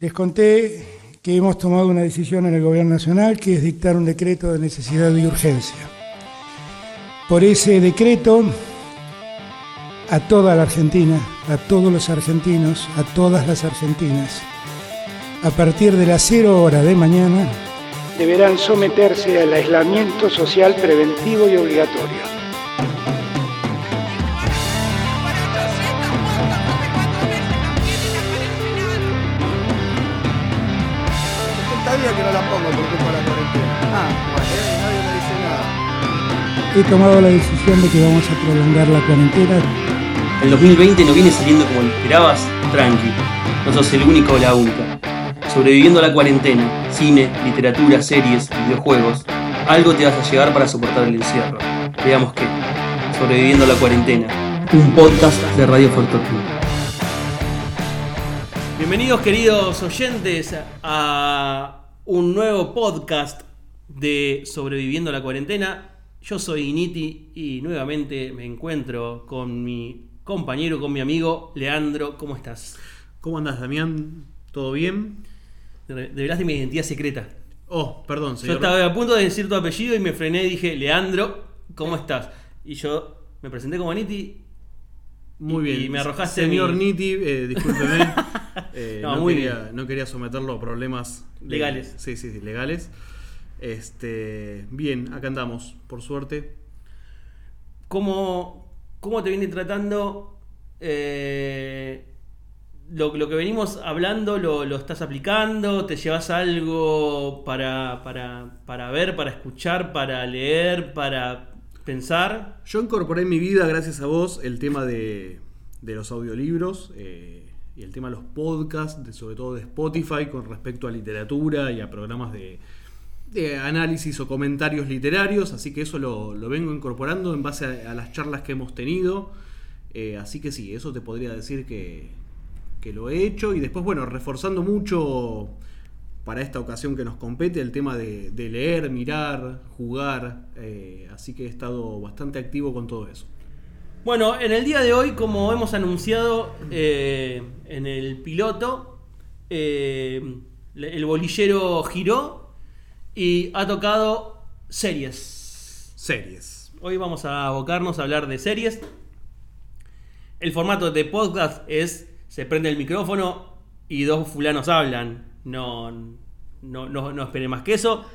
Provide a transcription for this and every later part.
Les conté que hemos tomado una decisión en el Gobierno Nacional que es dictar un decreto de necesidad y urgencia. Por ese decreto, a toda la Argentina, a todos los argentinos, a todas las argentinas, a partir de las cero hora de mañana, deberán someterse al aislamiento social preventivo y obligatorio. He tomado la decisión de que vamos a prolongar la cuarentena. El 2020 no viene saliendo como lo esperabas, tranqui. No sos el único o la única. Sobreviviendo a la cuarentena, cine, literatura, series, videojuegos, algo te vas a llevar para soportar el encierro. Veamos qué. Sobreviviendo a la cuarentena, un podcast de Radio Fortuna. Bienvenidos queridos oyentes a un nuevo podcast de Sobreviviendo a la cuarentena. Yo soy Initi y nuevamente me encuentro con mi compañero, con mi amigo Leandro. ¿Cómo estás? ¿Cómo andas, Damián? ¿Todo bien? Revelaste mi identidad secreta. Oh, perdón, señor. Yo estaba a punto de decir tu apellido y me frené y dije, Leandro, ¿cómo estás? Y yo me presenté como Niti. Muy bien. Y me arrojaste. Señor Niti, eh, discúlpeme. Eh, no, quería, no, quería, someterlo a problemas legales. sí, sí, sí, legales. Este, bien, acá andamos, por suerte. ¿Cómo, cómo te viene tratando eh, lo, que venimos hablando? Lo, estás aplicando? ¿Te llevas algo para, para, para ver, para escuchar, para leer, para pensar? Yo incorporé en mi vida, gracias a vos, el tema de, de los audiolibros. Eh, y el tema de los podcasts, sobre todo de Spotify, con respecto a literatura y a programas de, análisis o comentarios literarios, así que eso lo, vengo incorporando en base a, las charlas que hemos tenido. Eh, así que sí, eso te podría decir que, lo he hecho y después, bueno, reforzando mucho para esta ocasión que nos compete el tema de, leer, mirar, jugar, eh, así que he estado bastante activo con todo eso. Bueno, en el día de hoy, como hemos anunciado eh, en el piloto, eh, el bolillero giró y ha tocado series. Series. Hoy vamos a abocarnos a hablar de series. El formato de podcast es, se prende el micrófono y dos fulanos hablan. No, no, no, no más que eso.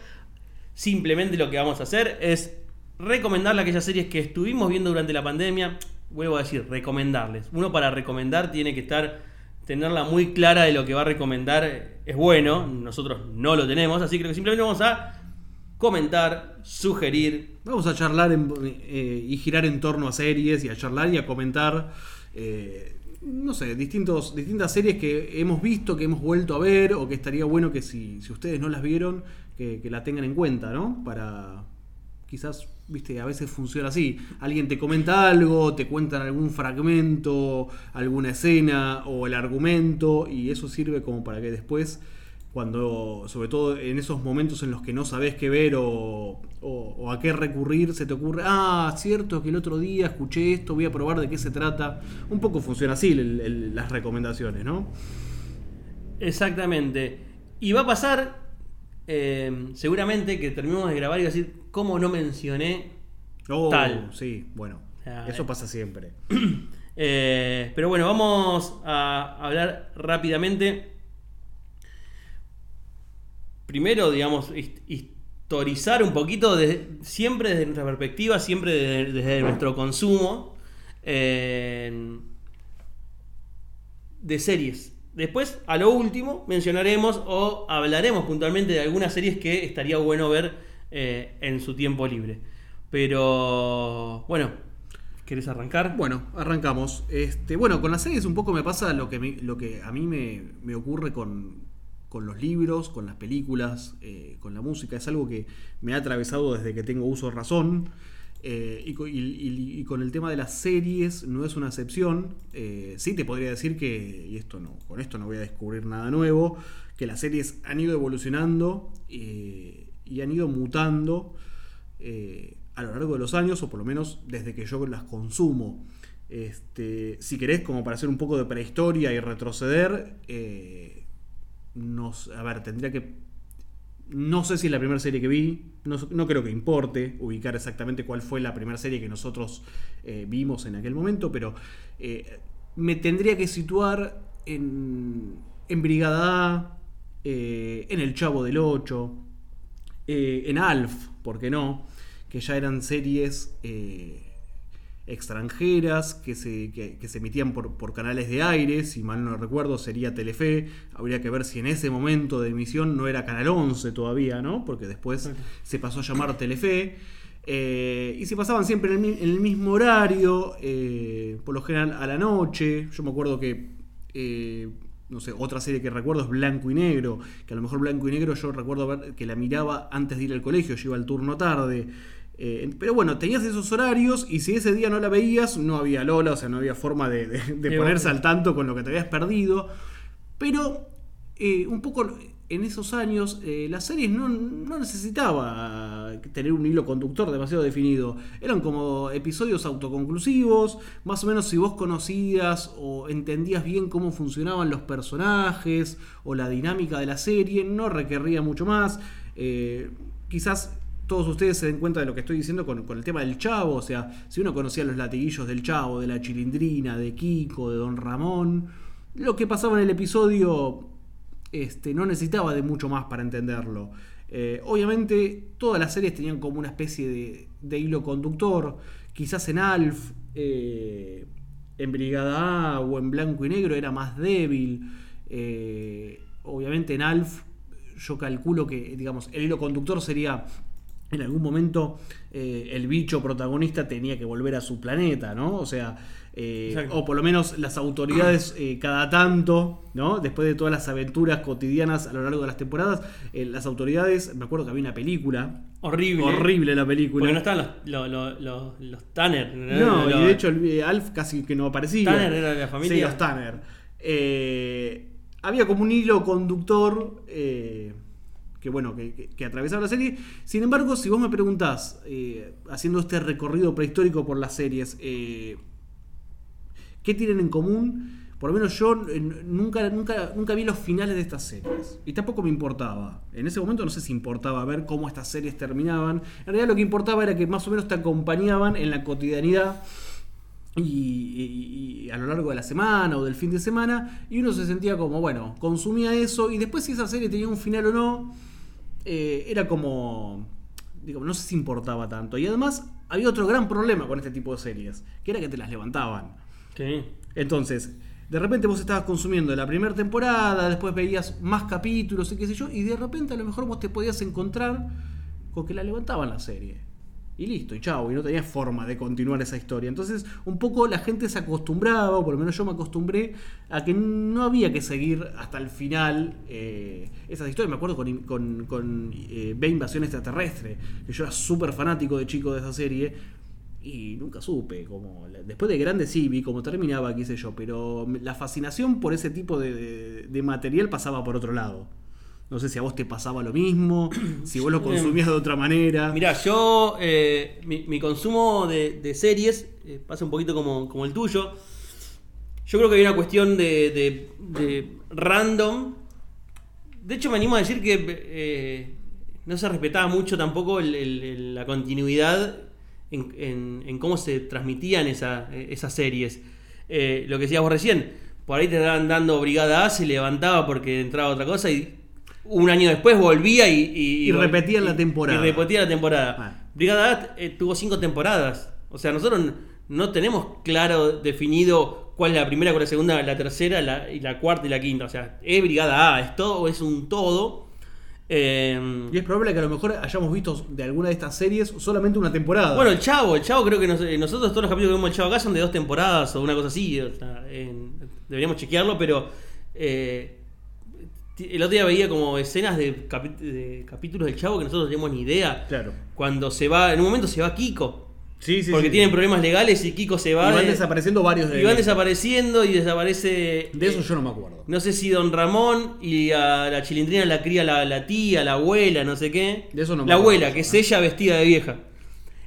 Simplemente lo que vamos a hacer es recomendarle aquellas series que estuvimos viendo durante la pandemia. Vuelvo a decir, recomendarles. Uno para recomendar tiene que estar, tenerla muy clara de lo que va a recomendar. Es bueno, nosotros no lo tenemos, así que simplemente vamos a comentar, sugerir. Vamos a charlar eh, y girar en torno a series y a charlar y a comentar. Eh, no sé, distintos, distintas series que hemos visto, que hemos vuelto a ver, o que estaría bueno que si, si ustedes no las vieron, que la tengan en cuenta, ¿no? Para, quizás, viste, a veces funciona así. Alguien te comenta algo, te cuentan algún fragmento, alguna escena o el argumento, y eso sirve como para que después, cuando, sobre todo en esos momentos en los que no sabes qué ver o, a qué recurrir, se te ocurre, ah, cierto que el otro día escuché esto, voy a probar de qué se trata. Un poco funciona así las recomendaciones, ¿no? Exactamente. Y va a pasar eh, seguramente que terminemos de grabar y decir, ¿cómo no mencioné oh, tal? Sí, bueno, eso pasa siempre. Eh, pero bueno, vamos a hablar rápidamente. Primero, digamos, historizar un poquito, siempre desde nuestra perspectiva, siempre desde, nuestro consumo eh, de series. Después, a lo último, mencionaremos o hablaremos puntualmente de algunas series que estaría bueno ver eh, en su tiempo libre. Pero, bueno, ¿querés arrancar? Bueno, arrancamos. Este, bueno, con las series un poco me pasa lo que, lo que a mí me, ocurre con, los libros, con las películas, eh, con la música. Es algo que me ha atravesado desde que tengo uso de razón. Eh, y, con el tema de las series no es una excepción. Eh, sí te podría decir que, y esto no, con esto no voy a descubrir nada nuevo, que las series han ido evolucionando eh, y han ido mutando a lo largo de los años, o por lo menos desde que yo las consumo. Este, si querés, como para hacer un poco de prehistoria y retroceder, nos, a ver, tendría que no sé si es la primera serie que vi, no, no creo que importe ubicar exactamente cuál fue la primera serie que nosotros eh, vimos en aquel momento, pero eh, me tendría que situar en, en Brigada A, eh, en El Chavo del 8, eh, en Alf, ¿por qué no? Que ya eran series extranjeras que se, que, que se emitían por, por canales de aire, si mal no recuerdo sería Telefe, habría que ver si en ese momento de emisión no era Canal 11 todavía, ¿no? Porque después se pasó a llamar Telefe. Eh, y se pasaban siempre en el, en el mismo horario, eh, por lo general a la noche. Yo me acuerdo que, eh, no sé, otra serie que recuerdo es Blanco y Negro, que a lo mejor Blanco y Negro yo recuerdo ver que la miraba antes de ir al colegio, yo iba al turno tarde. Eh, pero bueno, tenías esos horarios y si ese día no la veías, no había Lola, o sea, no había forma de, de- de Qué ponerse al tanto con lo que te habías perdido. Pero eh, un poco en esos años eh, las series no, no necesitaba tener un hilo conductor demasiado definido. Eran como episodios autoconclusivos, más o menos si vos conocías o entendías bien cómo funcionaban los personajes o la dinámica de la serie, no requería mucho más. Eh, quizás todos ustedes se den cuenta de lo que estoy diciendo con, el tema del chavo, o sea, si uno conocía los latiguillos del chavo, de la chilindrina, de Kiko, de Don Ramón, lo que pasaba en el episodio este, no necesitaba de mucho más para entenderlo. Eh, obviamente todas las series tenían como una especie de, de hilo conductor, quizás en Alf, eh, en Brigada A o en Blanco y Negro era más débil. Eh, obviamente en Alf yo calculo que, digamos, el hilo conductor sería en algún momento eh, el bicho protagonista tenía que volver a su planeta, ¿no? O sea, eh, o por lo menos las autoridades eh, cada tanto, ¿no? Después de todas las aventuras cotidianas a lo largo de las temporadas, las autoridades, me acuerdo que había una película, Horrible. horrible la película. Porque no estaban los, los, los, los Tanner. No, Los- y de hecho el- Alf casi que no aparecía. Tanner era de la familia. Sí, los Tanner. Había como un hilo conductor que bueno, que, atravesaba la serie. Sin embargo, si vos me preguntás, eh, haciendo este recorrido prehistórico por las series, eh, ¿qué tienen en común? Por lo menos yo eh, nunca, nunca, nunca vi los finales de estas series. Y tampoco me importaba. En ese momento no sé si importaba ver cómo estas series terminaban. En realidad lo que importaba era que más o menos te acompañaban en la cotidianidad y, y- y a lo largo de la semana o del fin de semana. Y uno se sentía como, bueno, consumía eso. Y después si esa serie tenía un final o no, eh, era como... Digamos, no si importaba tanto. Y además había otro gran problema con este tipo de series, que era que te las levantaban. Entonces, de repente vos estabas consumiendo la primera temporada, después veías más capítulos y qué sé yo, y de repente a lo mejor vos te podías encontrar con que la levantaban la serie. Y listo, y chao, y no tenías forma de continuar esa historia. Entonces, un poco la gente se acostumbraba, o por lo menos yo me acostumbré, a que no había que seguir hasta el final eh, esas historias. Me acuerdo con, con, con eh, Ve Invasión Extraterrestre, que yo era súper fanático de chico de esa serie, y nunca supe como después de grande sí vi cómo terminaba qué sé yo pero la fascinación por ese tipo de material pasaba por otro lado no sé si a vos te pasaba lo mismo si vos lo consumías de otra manera Mirá, yo, eh, mi, mi consumo de, de series eh, pasa un poquito como, como el tuyo. Yo creo que hay una cuestión de, de- de random. De hecho, me animo a decir que eh, no se respetaba mucho tampoco el- el- el- la continuidad en, en- en cómo se transmitían esa- esas series. Lo que decías vos recién, por ahí te estaban dando Brigada A, se levantaba porque entraba otra cosa y un año después volvía y, Y repetían la temporada. Y repetía la temporada. Ah. Brigada A eh, tuvo cinco temporadas. O sea, nosotros no tenemos claro definido cuál es la primera, cuál es la segunda, la tercera la- y la cuarta y la quinta. O sea, es Brigada A, es todo, es un todo. Eh, y es probable que a lo mejor hayamos visto de alguna de estas series solamente una temporada bueno, el Chavo, el Chavo creo que nos- eh, nosotros todos los capítulos que vemos el Chavo acá son de dos temporadas o una cosa así. o sea, en- deberíamos chequearlo, pero eh, el otro día veía como escenas de, capítulos del Chavo que nosotros no teníamos ni idea. claro Cuando se va, en un momento se va Kiko. sí sí porque sí. tienen problemas legales y Kiko se y va. van de- desapareciendo varios de y van desapareciendo y desaparece. de eso eh, yo no me acuerdo No sé si Don Ramón y a la chilindrina la cría la, la tía, la abuela, no sé qué. De eso no me la abuela, que es ¿no? ella vestida de vieja.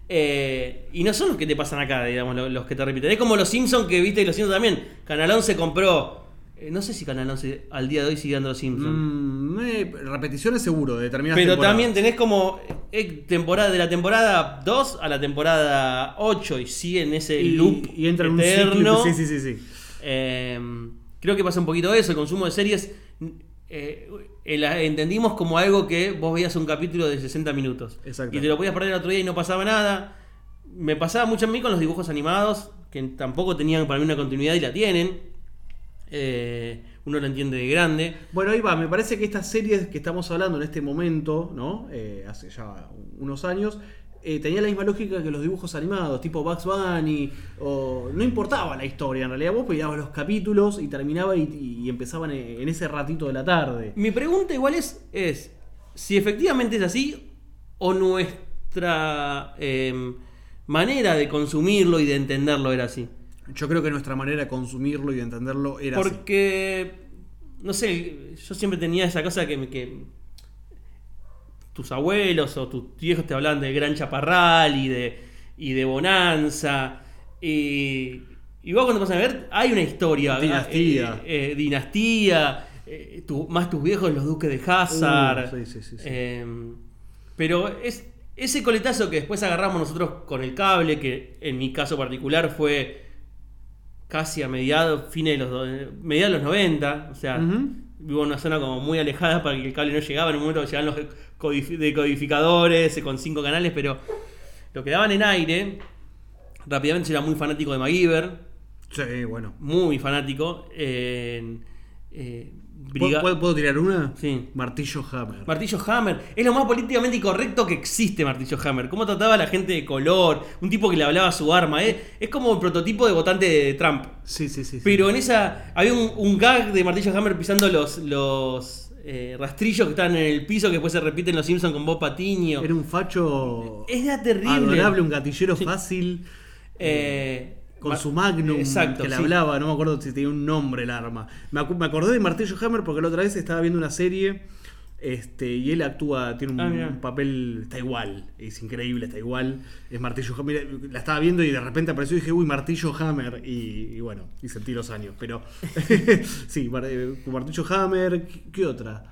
Eh, y no son los que te pasan acá, digamos, lo- los, que te repiten. Es como los Simpsons que viste y los Simpsons también. Canal 11 compró eh, no sé si Canal 11 al día de hoy sigue dando Los Simpsons. Mm, eh, repeticiones seguro de determinadas Pero temporadas. también tenés como eh, temporada de la temporada 2 a la temporada 8 y sigue en ese y, loop y entra en un eterno. ciclo. Sí, sí, sí, sí. Eh, creo que pasa un poquito eso, el consumo de series. eh, el- entendimos como algo que vos veías un capítulo de 60 minutos. Exacto. Y te lo podías perder el otro día y no pasaba nada. Me pasaba mucho a mí con los dibujos animados, que tampoco tenían para mí una continuidad y la tienen. Eh, uno lo entiende de grande. Bueno, ahí va, me parece que estas series que estamos hablando en este momento, ¿no? Eh, hace ya unos años, eh, tenía la misma lógica que los dibujos animados, tipo Bugs Bunny, o no importaba la historia, en realidad vos pedías los capítulos y terminaba y, y empezaban en ese ratito de la tarde. Mi pregunta igual es, es si efectivamente es así o nuestra manera de consumirlo y de entenderlo era así. Yo creo que nuestra manera de consumirlo y de entenderlo era así. Porque, no sé, yo siempre tenía esa cosa que, tus abuelos o tus viejos te hablaban del gran chaparral y de, y de bonanza. Y, y vos cuando vas a ver, hay una historia. Dinastía. eh, eh, dinastía. eh, tu- más tus viejos, los duques de Hazard. Uh, sí, sí, sí. Eh, pero es ese coletazo que después agarramos nosotros con el cable, que en mi caso particular fue casi a mediados, fines de los, do- mediados de los 90, o sea, vivo en una zona como muy alejada para que el cable no llegaba, en un momento llegaban los codif- decodificadores eh, con cinco canales, pero lo que daban en aire, rápidamente yo era muy fanático de MacGyver, Sí, bueno. muy fanático, en, eh, ¿Puedo, Briga- puedo- puedo tirar una? Sí. Martillo Hammer. Martillo Hammer. Es lo más políticamente incorrecto que existe Martillo Hammer. Cómo trataba a la gente de color. Un tipo que le hablaba a su arma. ¿eh? Es como el prototipo de votante de Trump. sí, sí, sí. sí. Pero en esa... Había un, un gag de Martillo Hammer pisando los... los eh, rastrillos que estaban en el piso que después se repiten los Simpsons con Bob Patiño. Era un facho Era terrible. adorable, un gatillero fácil. Eh, Con su Magnum Exacto, que le sí. hablaba, no me acuerdo si tenía un nombre el arma. Me, me acordé de Martillo Hammer porque la otra vez estaba viendo una serie este, y él actúa, tiene un, Ah, un papel, está igual, es increíble, está igual. Es Martillo Hammer. La estaba viendo y de repente apareció y dije, uy, Martillo Hammer. Y, y bueno, y sentí los años. Pero sí, eh, Martillo Hammer, ¿qué, qué otra?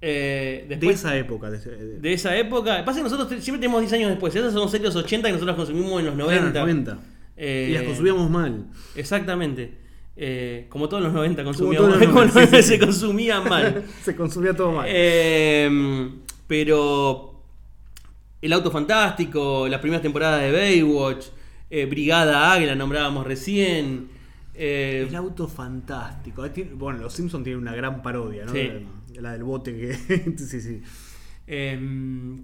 Eh, De esa época. de- de- de esa época... Pasa que nosotros siempre tenemos 10 años después. Esas son series 80 que nosotros consumimos en los 90. Claro, 90. Eh, y las consumíamos mal. Exactamente. Eh, como todos los 90 Como consumíamos los mal, 90, sí, sí, se consumía mal. Se consumía todo mal. Eh, pero El Auto Fantástico, las primeras temporadas de Baywatch, eh, Brigada A, que la nombrábamos recién. eh, El auto fantástico. Bueno, los Simpsons tienen una gran parodia, ¿no? Sí. La, la del bote que. sí, sí. eh,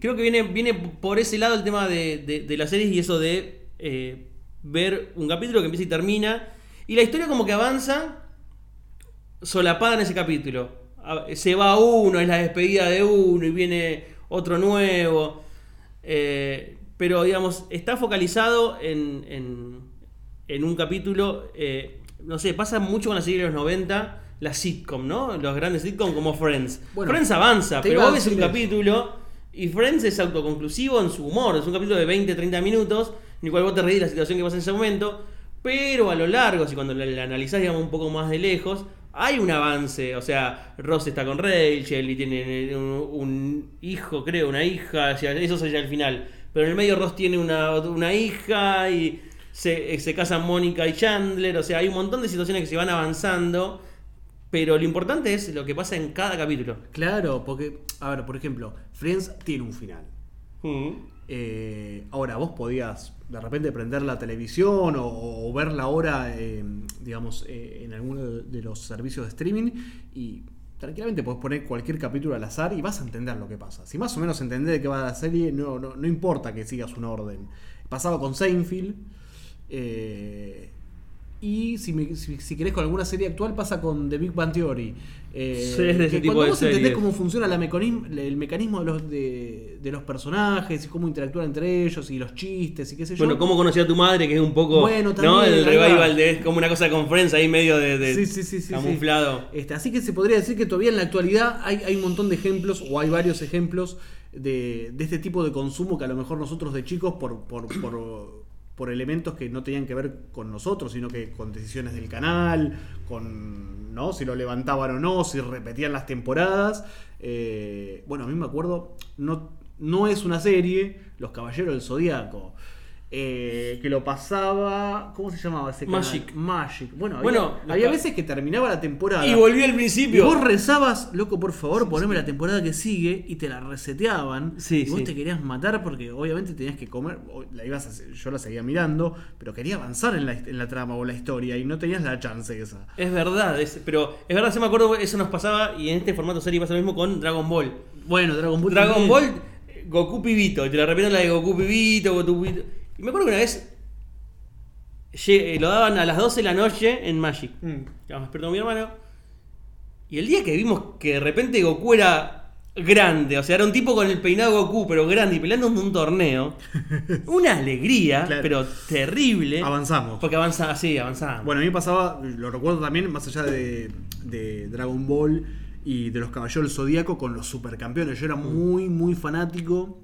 creo que viene, viene por ese lado el tema de, de- de las series y eso de eh, ver un capítulo que empieza y termina. Y la historia como que avanza solapada en ese capítulo. Se va uno, es la despedida de uno y viene otro nuevo. Eh, pero digamos, está focalizado en, en, en un capítulo. eh, no sé, pasa mucho con la serie de los 90, la sitcom, ¿no? Los grandes sitcom como Friends. Bueno, Friends avanza, pero vos ves un capítulo y Friends es autoconclusivo en su humor. Es un capítulo de 20, 30 minutos, en el cual vos te reís de la situación que pasa en ese momento. Pero a lo largo, si cuando la, la analizás digamos, un poco más de lejos, hay un avance. O sea, Ross está con Rachel y tiene un, hijo, creo, una hija. Eso sería el final. Pero en el medio Ross tiene una, una hija y se, se casan Mónica y Chandler. O sea, hay un montón de situaciones que se van avanzando. Pero lo importante es lo que pasa en cada capítulo. Claro, porque, a ver, por ejemplo, Friends tiene un final. Eh, ahora, vos podías de repente prender la televisión o, o verla ahora, eh, digamos, eh, en alguno de los servicios de streaming y tranquilamente podés poner cualquier capítulo al azar y vas a entender lo que pasa. Si más o menos entendés de qué va la serie, no, no, no importa que sigas un orden. Pasaba con Seinfeld. Y si, me- si, si querés con alguna serie actual pasa con The Big Bang Theory. Eh, Sí, es de ese que tipo cuando de vos entendés cómo funciona la mecanismo, el mecanismo de los, de, de los personajes y cómo interactúan entre ellos y los chistes y qué sé yo. Bueno, ¿cómo conocí a tu madre? Que es un poco. Bueno, ¿no? también, El ahí va. revival de. Es como una cosa con Friends ahí medio de. de Sí, sí, sí, camuflado. Este, así que se podría decir que todavía en la actualidad hay, hay un montón de ejemplos, o hay varios ejemplos, de, de este tipo de consumo que a lo mejor nosotros de chicos, por, por, por por elementos que no tenían que ver con nosotros, sino que con decisiones del canal, con ¿no? si lo levantaban o no, si repetían las temporadas. Eh, bueno, a mí me acuerdo, no, no es una serie, Los Caballeros del Zodíaco. Eh, que lo pasaba. ¿Cómo se llamaba ese canal? Magic. Magic. Bueno, había, veces que terminaba la temporada. Y volví al Y principio. vos rezabas, loco, por favor, poneme la temporada que sigue y te la reseteaban. Sí, y vos sí. te querías matar porque obviamente tenías que comer. La ibas a- yo la seguía mirando, pero quería avanzar en la, en la trama o la historia y no tenías la chance esa. Es verdad, es- pero es verdad, se me acuerdo, eso nos pasaba y en este formato serie pasa lo mismo con Dragon Ball. Bueno, Dragon Ball. Dragon también. Ball, Goku Pibito, y te la repiten la de Goku Pibito, Goku Pibito. Y me acuerdo que una vez eh, lo daban a las 12 de la noche en Magic. Mm. Estábamos despertando mi hermano. Y el día que vimos que de repente Goku era grande, o sea, era un tipo con el peinado Goku, pero grande y peleando en un torneo. Una alegría, Claro. pero terrible. Avanzamos. Porque avanzaba, así, avanzaba. Bueno, a mí me pasaba, lo recuerdo también, más allá de, de Dragon Ball y de los Caballeros del Zodíaco, con los supercampeones. Yo era muy, muy fanático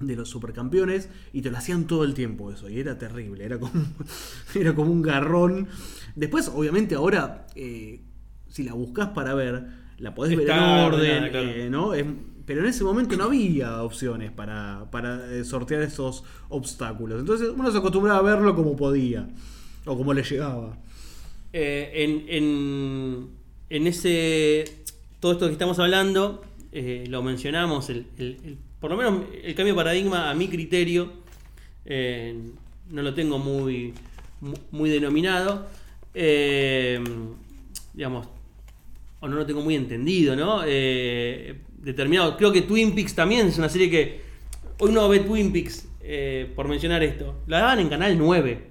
de los supercampeones y te lo hacían todo el tiempo eso. Y era terrible, era como, era como un garrón. Después, obviamente, ahora, eh, si la buscas para ver, la podés ver en orden, ordenada, claro. eh, ¿no? Es- pero en ese momento no había opciones para, para eh, sortear esos obstáculos. Entonces uno se acostumbraba a verlo como podía o como le llegaba. Eh, en, en, en ese. Todo esto que estamos hablando, eh, lo mencionamos, el, el- el- por lo menos el cambio de paradigma a mi criterio, eh, no lo tengo muy, mu- muy denominado. eh, digamos, o no lo tengo muy entendido, ¿no? Eh, determinado. Creo que Twin Peaks también es una serie que. Hoy uno ve Twin Peaks, por mencionar esto. La daban en Canal 9.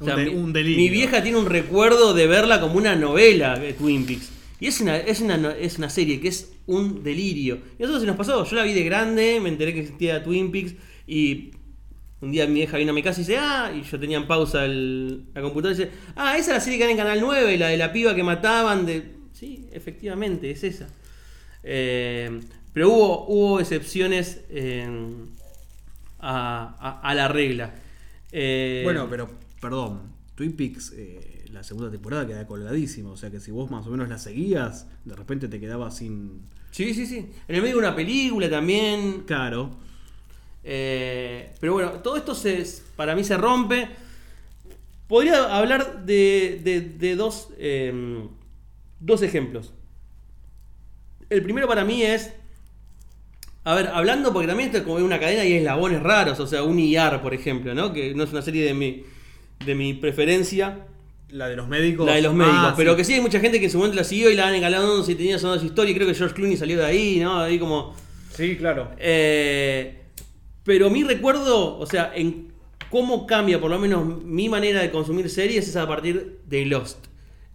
O sea, Un de- un delirio. mi vieja tiene un recuerdo de verla como una novela de Twin Peaks. Y es una, es, una, es una serie que es un delirio. Y eso se nos pasó. Yo la vi de grande, me enteré que existía Twin Peaks. Y un día mi vieja vino a mi casa y dice, ah, y yo tenía en pausa el- la computadora y dice, ah, esa es la serie que era en Canal 9, la de la piba que mataban. de Sí, efectivamente, es esa. Eh, pero hubo, hubo excepciones eh, a, a- la regla. Eh, Bueno, pero perdón, Twin Peaks, la segunda temporada queda colgadísima. O sea que si vos más o menos la seguías, de repente te quedabas sin. Sí, sí, sí. En el medio de una película también. Claro. Eh, pero bueno, todo esto se, para mí se rompe. Podría hablar de, de- de dos, eh, dos ejemplos. El primero para mí es. A ver, hablando, porque también esto es como una cadena y eslabones raros, o sea, un IAR, por ejemplo, ¿no? Que no es una serie de mi, de mi preferencia. La de los médicos. La de los médicos, Ah, pero sí. que sí hay mucha gente que en su momento la siguió y la han engalado si tenía sonando su historia. Y creo que George Clooney salió de ahí, ¿no? Ahí como. Sí, claro. Eh, pero mi recuerdo, o sea, en cómo cambia por lo menos mi manera de consumir series es a partir de Lost.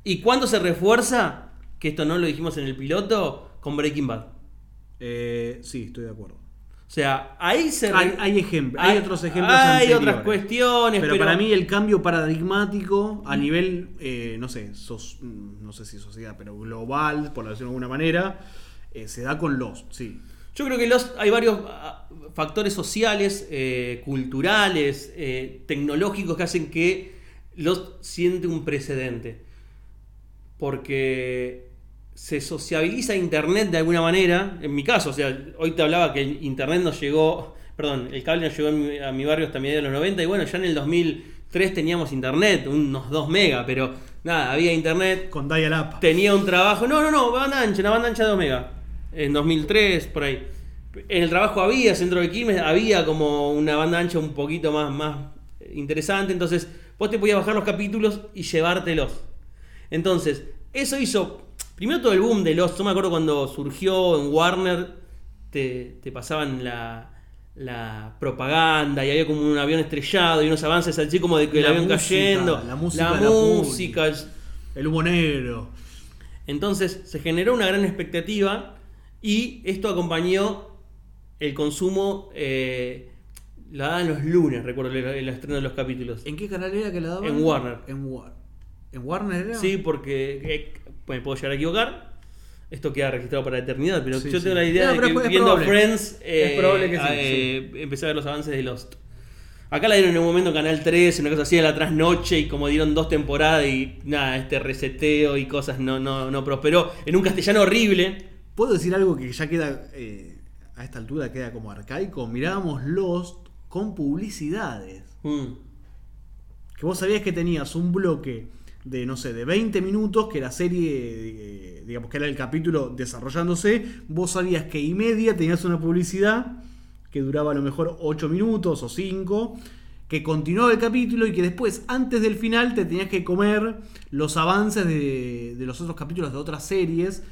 ¿Y cuándo se refuerza? Que esto no lo dijimos en el piloto, con Breaking Bad. Eh, sí, estoy de acuerdo. O sea, ahí se... re- Hay, hay ejemplos, hay, hay- otros ejemplos. Hay anteriores. otras cuestiones, Pero, pero, para mí el cambio paradigmático a nivel, eh, no sé, sos- mm, no sé si sociedad, pero global, por decirlo de alguna manera, eh, se da con Lost, sí. Yo creo que los, hay varios ah, factores sociales, eh, culturales, tecnológicos que hacen que los siente un precedente. Porque se sociabiliza Internet de alguna manera. En mi caso, o sea, hoy te hablaba que el Internet nos llegó, perdón, el cable nos llegó mi- a mi barrio hasta mediados de los 90 y bueno, ya en el 2003 teníamos Internet, unos 2 megas, pero nada, había Internet, Con Dial Up. tenía un trabajo. No, no, no, banda ancha, una banda ancha de Omega. En 2003, por ahí. En el trabajo había, centro de Quilmes, había como una banda ancha un poquito más, más interesante. Entonces, vos te podías bajar los capítulos y llevártelos. Entonces, eso hizo. Primero todo el boom de los. Yo me acuerdo cuando surgió en Warner, te, te pasaban la, la propaganda y había como un avión estrellado y unos avances así como de que el avión música, cayendo. la música la música, el- humo negro. entonces se generó una gran expectativa y esto acompañó el consumo. Eh, la daban los lunes, recuerdo el, el estreno de los capítulos. ¿En qué canal era que la daban? En Warner. En, ¿En Warner era? Sí, porque eh, me puedo llegar a equivocar. Esto queda registrado para la eternidad, pero Sí, yo sí. tengo la idea No, de que es viendo probable. Friends eh, Es probable que sí, eh, empecé a ver los avances de Lost. Acá la dieron en un momento en Canal 3, una cosa así, en la trasnoche, y como dieron dos temporadas y nada, este reseteo y cosas no, no, no prosperó. En un castellano horrible. ¿Puedo decir algo que ya queda, eh, a esta altura queda como arcaico? Mirábamos Lost con publicidades. Mm. Que vos sabías que tenías un bloque de, no sé, de 20 minutos, que la serie, eh, digamos que era el capítulo desarrollándose, vos sabías que y media tenías una publicidad que duraba a lo mejor 8 minutos o 5, que continuaba el capítulo y que después, antes del final, te tenías que comer los avances de, de los otros capítulos de otras series.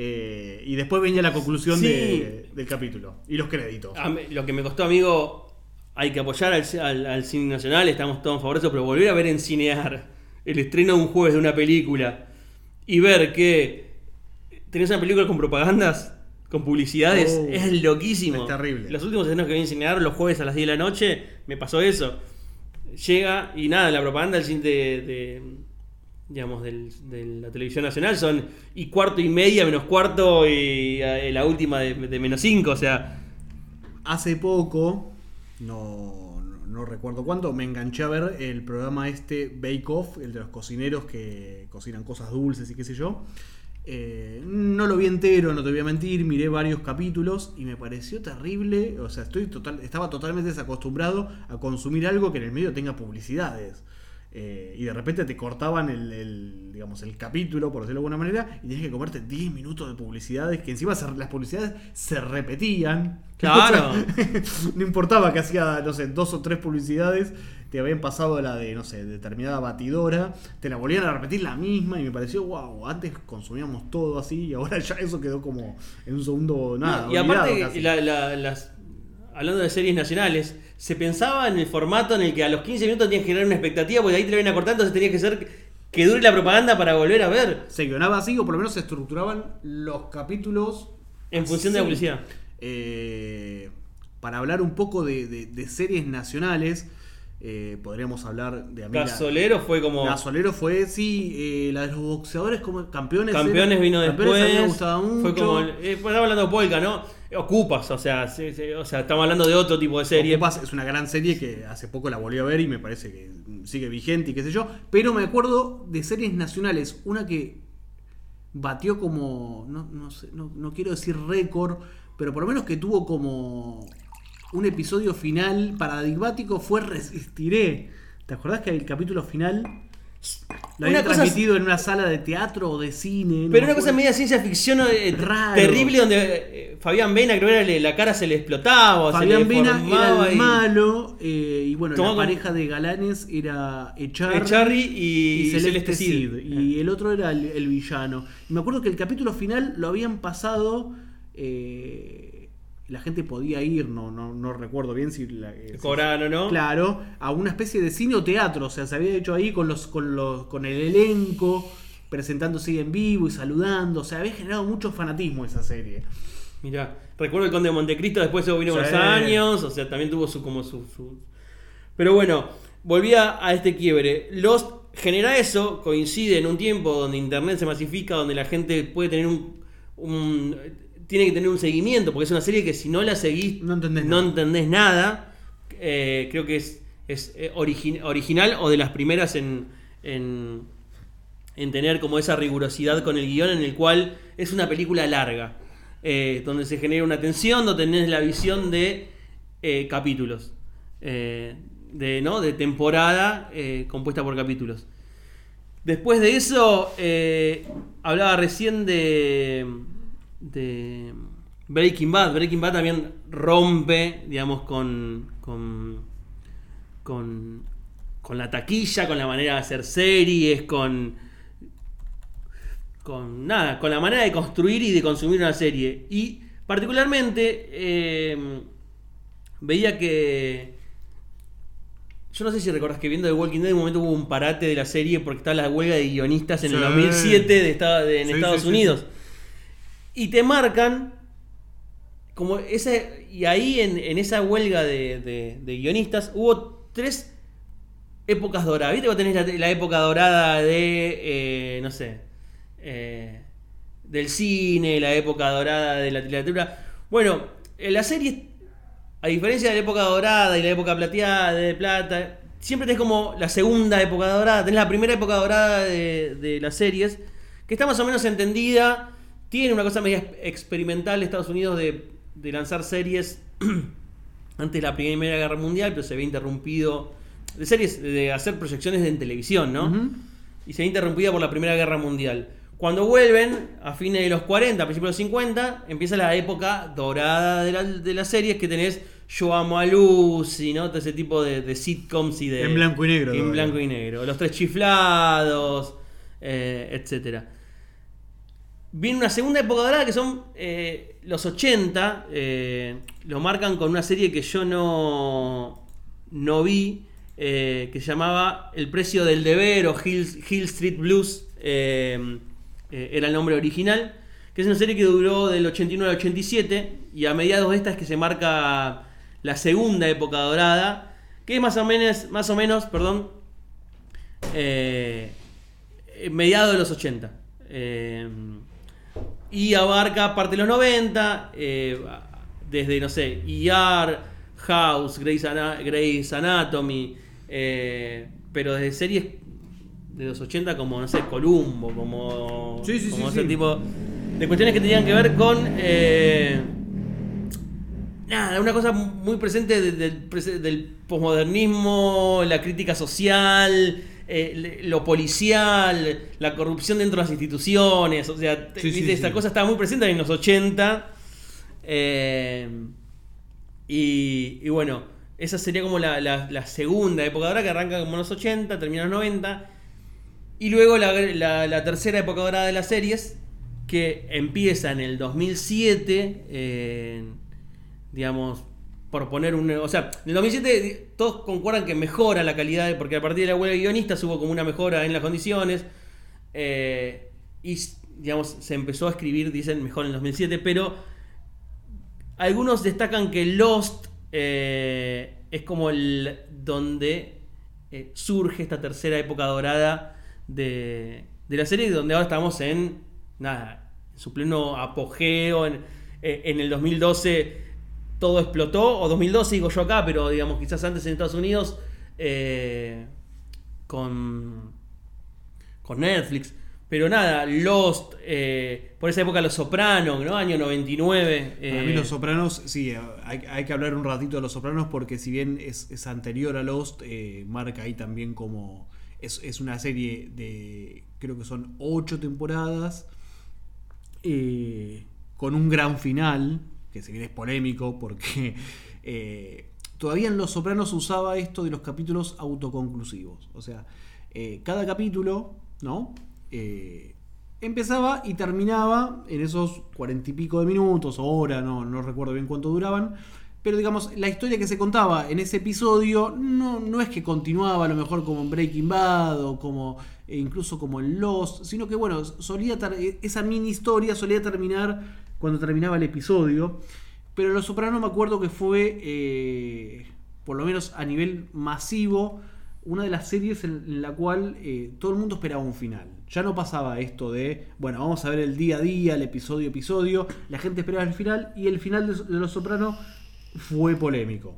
eh, y después venía la conclusión Sí. de- del capítulo y los créditos. A mí- lo que me costó, amigo, hay que apoyar al, al- al cine nacional, estamos todos en favor de eso, pero volver a ver en cinear el estreno de un jueves de una película y ver que tenés una película con propagandas, con publicidades, Oh, es loquísimo. es terrible. Los últimos estrenos que vi en cinear los jueves a las 10 de la noche, me pasó eso. Llega y nada, la propaganda del cine de, de, digamos, del- de la televisión nacional son y cuarto y media, menos cuarto y eh, la última de, de menos 5, o sea... Hace poco, no, no, recuerdo cuándo, me enganché a ver el programa este Bake Off, el de los cocineros que cocinan cosas dulces y qué sé yo. Eh, no lo vi entero, no te voy a mentir, miré varios capítulos y me pareció terrible. O sea, estoy total, estaba totalmente desacostumbrado a consumir algo que en el medio tenga publicidades. Eh, y de repente te cortaban el, el, digamos, el capítulo, por decirlo de alguna manera, y tenías que comerte 10 minutos de publicidades, que encima se- las publicidades se repetían. Claro. No importaba que hacía, no sé, dos o tres publicidades, te habían pasado la de, no sé, determinada batidora, te la volvían a repetir la misma y me pareció, wow, antes consumíamos todo así y ahora ya eso quedó como en un segundo, nada. y aparte, la- la- las, hablando de series nacionales, se pensaba en el formato en el que a los 15 minutos tenías que generar una expectativa, porque ahí te lo iban a cortar, entonces tenía que ser que dure la propaganda para volver a ver, Se guionaba así o por lo menos se estructuraban los capítulos en función de la publicidad. Eh, para hablar un poco de, de- de series nacionales, eh, podríamos hablar de a mí la- Gasolero fue como. Gasolero fue, sí, eh, la de los boxeadores como campeones. Campeones era- vino Campeones a mí me después. gustaba mucho. Fue como. eh, pues estamos hablando de Polka, ¿no? Ocupas, o sea, sí, sí, o sea, estamos hablando de otro tipo de serie. Ocupas es una gran serie que hace poco la volví a ver y me parece que sigue vigente y qué sé yo. Pero me acuerdo de series nacionales, una que batió como, no, no, sé, no, no quiero decir récord, pero por lo menos que tuvo como un episodio final paradigmático fue Resistiré. ¿Te acordás que el capítulo final lo habían transmitido en una sala de teatro o de cine? no Pero una cosa media ciencia ficción eh, Raro. terrible donde eh, Fabián Vena creo que era, la cara se le explotaba, o Fabián se le Vena era el y- malo eh, y bueno, la pareja de galanes era Echarri, Echarri y, y Celeste Celeste Cid. Cid, y el otro era el, el villano. Y me acuerdo que el capítulo final lo habían pasado, eh, la gente podía ir, no, no, no recuerdo bien si... La, eh, si- Cobraban o no. Claro, a una especie de cine o teatro, o sea, se había hecho ahí con, los, con, los, con el elenco, presentándose en vivo y saludando, o sea, había generado mucho fanatismo esa serie. Mirá, recuerdo el Conde de Montecristo, después se vino Sí. unos años, o sea, también tuvo su como su, su- Pero bueno, volvía a este quiebre. Los genera eso, coincide en un tiempo donde internet se masifica, donde la gente puede tener un, un- tiene que tener un seguimiento, porque es una serie que si no la seguís No entendés no nada. entendés nada. Eh, creo que es, es eh, origi- original o de las primeras en, en, en tener como esa rigurosidad con el guion en el cual es una película larga, eh, donde se genera una tensión, donde tenés la visión de eh, capítulos, de, ¿no? de temporada compuesta por capítulos. Después de eso, hablaba recién de, de Breaking Bad. Breaking Bad también rompe, digamos, con, con, con, con la taquilla, con la manera de hacer series, con, con nada, con la manera de construir y de consumir una serie. Y particularmente eh, veía que yo no sé si recordás que viendo The Walking Dead en un momento hubo un parate de la serie porque estaba la huelga de guionistas en el Sí. 2007 de de- en Sí, Estados sí, Unidos. Y te marcan como ese. Y ahí en, en esa huelga de, de- guionistas hubo tres épocas doradas. ¿Viste? Vos tenés la, la época dorada de. eh, no sé. eh, del cine, la época dorada de la literatura. Bueno, en la serie a diferencia de la época dorada y la época plateada, de plata, siempre tenés como la segunda época dorada, tenés la primera época dorada de, de las series, que está más o menos entendida, tiene una cosa media experimental de Estados Unidos de, de lanzar series antes de la Primera Guerra Mundial, pero se ve interrumpido, de series, de hacer proyecciones en televisión, ¿no? Y se ve interrumpida por la Primera Guerra Mundial. Cuando vuelven, a fines de los 40, a principios de los 50, empieza la época dorada de, la- de las series que tenés Yo amo a Lucy, ¿no? Todo ese tipo de, de sitcoms y de... En blanco y negro, En todavía. blanco y negro. Los Tres Chiflados, eh, etcétera. Viene una segunda época dorada que son eh, los 80. eh, lo marcan con una serie que yo no, no vi, eh, que se llamaba El precio del deber o Hill, Hill Street Blues. era el nombre original. Que es una serie que duró del 89 al 87. Y a mediados de esta es que se marca la segunda época dorada. Que es más o menos, más o menos perdón, mediados de los 80. Y abarca parte de los 90, eh, desde, no sé, ER, House, Grey's, Ana- Grey's Anatomy, eh, pero desde series de los 80 como, no sé, Columbo, como, Sí, sí, como sí, ese tipo de cuestiones que tenían que ver con... eh, Nada, una cosa muy presente de- del, prese- del posmodernismo, la crítica social, eh, lo policial, la corrupción dentro de las instituciones. O sea, Sí, sí, esta sí. cosa estaba muy presente en los 80. eh, y, y bueno, esa sería como la, la- la segunda época dorada que arranca como en los 80, termina en los 90. Y luego la, la- la tercera época dorada de las series, que empieza en el 2007, eh, digamos, por poner un... O sea, en el 2007 di- todos concuerdan que mejora la calidad, porque a partir de la huelga de guionistas hubo como una mejora en las condiciones. eh, y, digamos, se empezó a escribir, dicen, mejor en el 2007, pero algunos destacan que Lost eh, es como el donde eh, surge esta tercera época dorada de, de la serie, donde ahora estamos en nada, en su pleno apogeo. En, en el 2012 todo explotó, o 2012 digo yo acá, pero digamos quizás antes en Estados Unidos eh, con, con Netflix. Pero nada, Lost, eh, por esa época Los Sopranos, ¿no? Año 99. Para mí eh, Los Sopranos, sí, hay, hay que hablar un ratito de Los Sopranos porque si bien es, es anterior a Lost, eh, marca ahí también como... Es, es una serie de, creo que son ocho temporadas, con un gran final, que si bien es polémico porque eh, todavía en Los Sopranos usaba esto de los capítulos autoconclusivos. O sea, eh, cada capítulo, ¿no? Eh, empezaba y terminaba en esos cuarenta y pico de minutos o hora, no, no recuerdo bien cuánto duraban. Pero digamos, la historia que se contaba en ese episodio no, no es que continuaba a lo mejor como en Breaking Bad o como e incluso como en Lost, sino que bueno, solía ter- esa mini historia solía terminar cuando terminaba el episodio. Pero Los Soprano me acuerdo que fue, eh, por lo menos a nivel masivo, una de las series en, la cual eh, todo el mundo esperaba un final. Ya no pasaba esto de, bueno, vamos a ver el día a día, el episodio a episodio. La gente esperaba el final y el final de, Los Soprano fue polémico.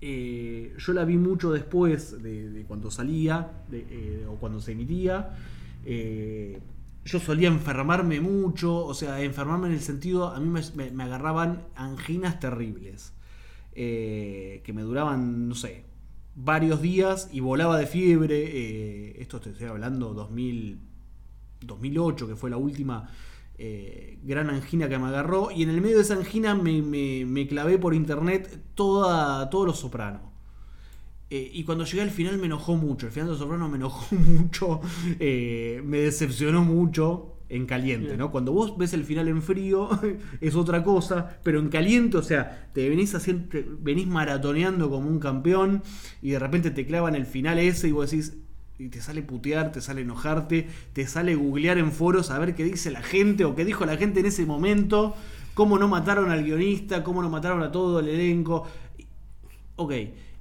Eh, yo la vi mucho después de, cuando salía o cuando se emitía. Yo solía enfermarme mucho, o sea, enfermarme en el sentido, a mí me, agarraban anginas terribles, eh, que me duraban, no sé, varios días y volaba de fiebre. eh, esto te estoy hablando 2000, 2008, que fue la última eh, gran angina que me agarró. Y en el medio de esa angina me, me- me clavé por internet toda, todos los sopranos. Eh, y cuando llegué al final me enojó mucho. El final de Los Sopranos me enojó mucho. eh, me decepcionó mucho en caliente, Bien. ¿no? Cuando vos ves el final en frío es otra cosa, pero en caliente, o sea, te venís haciendo, te venís maratoneando como un campeón y de repente te clavan el final ese y vos decís y te sale putear, te sale enojarte, te sale googlear en foros a ver qué dice la gente o qué dijo la gente en ese momento, cómo no mataron al guionista, cómo no mataron a todo el elenco. Ok.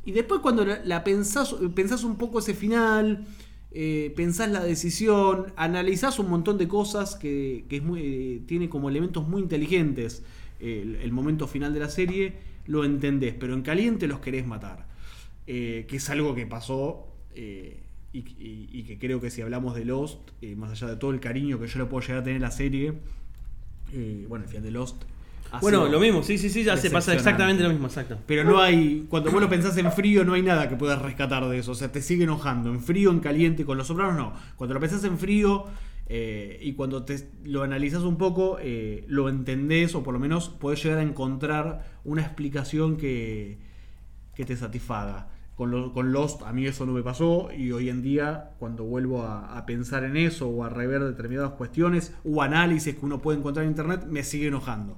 Y después cuando la, pensás, pensás un poco ese final, eh, pensás la decisión, analizás un montón de cosas que, es muy, eh, tiene como elementos muy inteligentes el, momento final de la serie, lo entendés, pero en caliente los querés matar. Eh, que es algo que pasó eh, y, que creo que si hablamos de Lost, más allá de todo el cariño que yo le puedo llegar a tener a la serie, bueno, el final de Lost. Bueno, lo mismo, sí, sí, sí, ya se pasa exactamente lo mismo, exacto. pero no hay. Cuando vos lo pensás en frío, no hay nada que puedas rescatar de eso. O sea, te sigue enojando. En frío, en caliente, con los sopranos no. Cuando lo pensás en frío eh, y cuando te, lo analizás un poco, eh, lo entendés o por lo menos podés llegar a encontrar una explicación que, que te satisfaga. Con, lo- con Lost a mí eso no me pasó y hoy en día cuando vuelvo a, a pensar en eso o a rever determinadas cuestiones o análisis que uno puede encontrar en internet, me sigue enojando.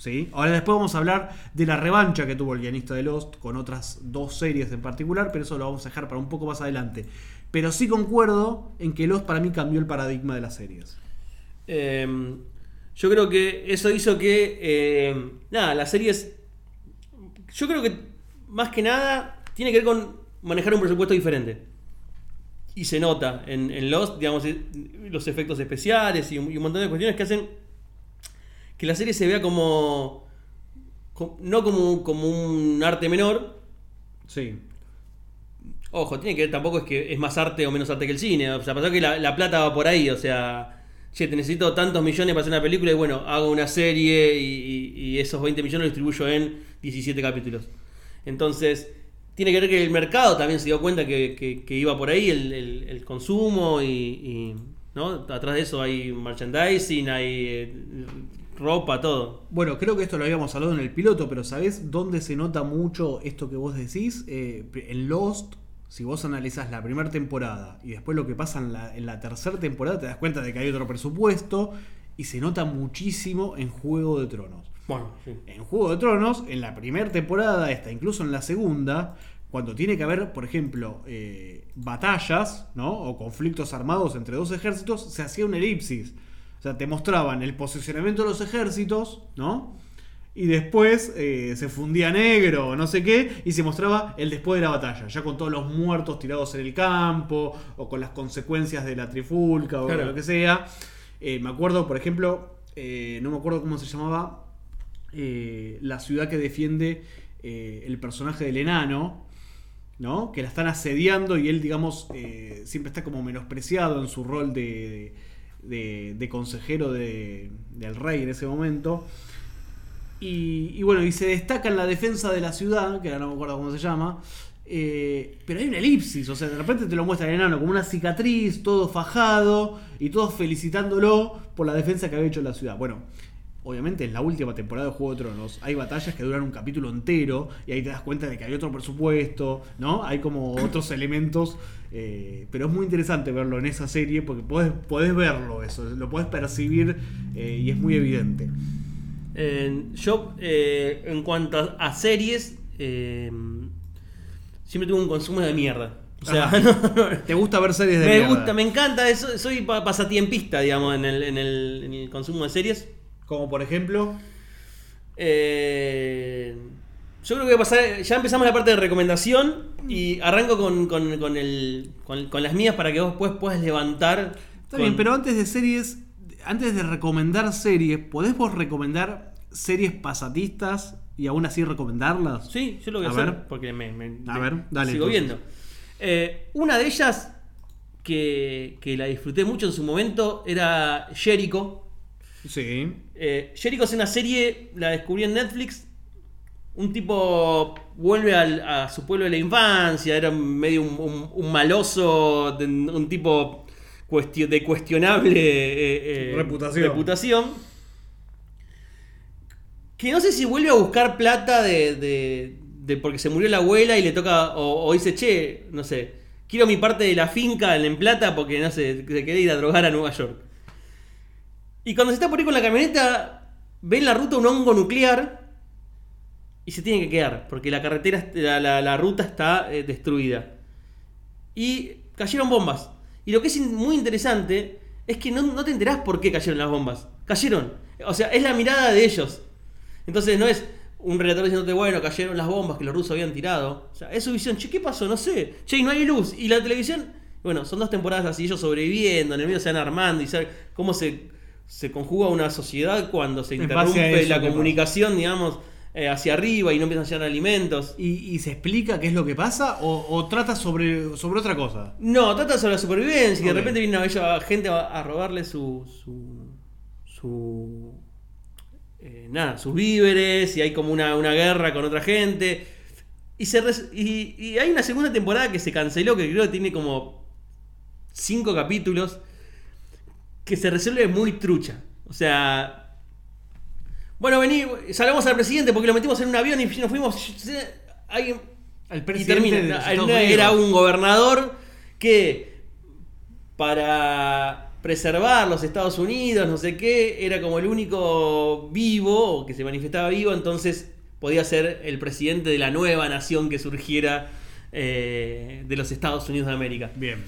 ¿Sí? Ahora después vamos a hablar de la revancha que tuvo el guionista de Lost con otras dos series en particular, pero eso lo vamos a dejar para un poco más adelante. Pero sí concuerdo en que Lost para mí cambió el paradigma de las series. Eh, yo creo que eso hizo que. eh, nada, las series. Yo creo que más que nada tiene que ver con manejar un presupuesto diferente. Y se nota en, Lost, digamos, los efectos especiales y y un montón de cuestiones que hacen que la serie se vea como. co- no como, como un arte menor, Sí. Ojo, tiene que ver, tampoco es que es más arte o menos arte que el cine. O sea, pasó que la, la plata va por ahí. O sea, che, te necesito tantos millones para hacer una película y bueno, hago una serie y, y- y esos 20 millones los distribuyo en 17 capítulos. Entonces, tiene que ver que el mercado también se dio cuenta que, que- que iba por ahí el, el- el consumo y, y, ¿no? Atrás de eso hay merchandising, hay eh, ropa, todo. Bueno, creo que esto lo habíamos hablado en el piloto, pero ¿sabés dónde se nota mucho esto que vos decís? Eh, en Lost, si vos analizás la primera temporada y después lo que pasa en la, en la tercera temporada, te das cuenta de que hay otro presupuesto y se nota muchísimo en Juego de Tronos. Bueno, sí. En Juego de Tronos, en la primera temporada, esta, incluso en la segunda, cuando tiene que haber, por ejemplo, eh, batallas, ¿no? O conflictos armados entre dos ejércitos, se hacía una elipsis. O sea, te mostraban el posicionamiento de los ejércitos, ¿no? Y después eh, se fundía negro, o no sé qué, y se mostraba el después de la batalla, ya con todos los muertos tirados en el campo, o con las consecuencias de la trifulca, o Claro. lo que sea. Eh, me acuerdo, por ejemplo, eh, no me acuerdo cómo se llamaba, la ciudad que defiende el personaje del enano, ¿no? Que la están asediando y él, digamos, siempre está como menospreciado en su rol de, de- de consejero de- del rey en ese momento. Y, bueno, y se destaca en la defensa de la ciudad, que ahora no me acuerdo cómo se llama. eh, pero hay una elipsis, o sea, de repente te lo muestra el enano como una cicatriz, todo fajado, y todos felicitándolo por la defensa que había hecho la ciudad. Bueno, obviamente en la última temporada de Juego de Tronos hay batallas que duran un capítulo entero, y ahí te das cuenta de que hay otro presupuesto, ¿no? Hay como otros elementos, eh, pero es muy interesante verlo en esa serie porque podés, podés verlo eso, lo podés percibir eh, y es muy evidente. Eh, yo, eh, en cuanto a, series, siempre tuve un consumo de mierda. O sea, Ajá. no, no, ¿Te gusta ver series de me mierda? gusta, me encanta, soy pa- pasatiempista, digamos, en el, en, el, en el consumo de series. Como por ejemplo. Eh, yo creo que voy a pasar, ya empezamos la parte de recomendación y arranco con, con, con el, con, con las mías para que vos después puedas levantar. Está con- bien, pero antes de series, antes de recomendar series, ¿podés vos recomendar series pasatistas y aún así recomendarlas? Sí, yo lo voy a, A hacer ver. porque me, me- A me- ver, dale, sigo entonces. viendo. Eh, una de ellas que, que la disfruté mucho en su momento era Jericho. Sí. Eh, Jericho es una serie, la descubrí en Netflix. Un tipo vuelve al- a su pueblo de la infancia, era medio un, un- un maloso, un tipo cuestio- de cuestionable eh, eh, Reputación. reputación. Que no sé si vuelve a buscar plata de, de- de porque se murió la abuela y le toca, o, o dice, che, no sé, quiero mi parte de la finca en plata porque no sé, se quiere ir a drogar a Nueva York. Y cuando se está por ahí con la camioneta, ve en la ruta un hongo nuclear y se tiene que quedar, porque la carretera, la, la- ruta está eh, destruida. Y cayeron bombas. Y lo que es muy interesante es que no, no te enterás por qué cayeron las bombas. Cayeron. O sea, es la mirada de ellos. Entonces no es un relator diciéndote, bueno, cayeron las bombas que los rusos habían tirado. O sea, es su visión. Che, ¿qué pasó? No sé. Che, y no hay luz. Y la televisión. Bueno, son dos temporadas así, ellos sobreviviendo, en el medio se van armando y saben cómo se, se conjuga una sociedad cuando se interrumpe eso la comunicación, digamos, eh, hacia arriba y no empiezan a llegar alimentos. ¿Y, y se explica qué es lo que pasa o, o trata sobre, sobre otra cosa? No, trata sobre la supervivencia y de repente viene una bella gente a, a robarle su. su. su. eh, nada, sus víveres y hay como una, una guerra con otra gente. Y, se res- y, y hay una segunda temporada que se canceló, que creo que tiene como cinco capítulos, que se resuelve muy trucha. O sea, bueno, vení, salvamos al presidente porque lo metimos en un avión y nos fuimos. Alguien, y presidente termina. de los Era- un gobernador que para preservar los Estados Unidos, no sé qué, era como el único vivo o que se manifestaba vivo, entonces podía ser el presidente de la nueva nación que surgiera eh, de los Estados Unidos de América. Bien.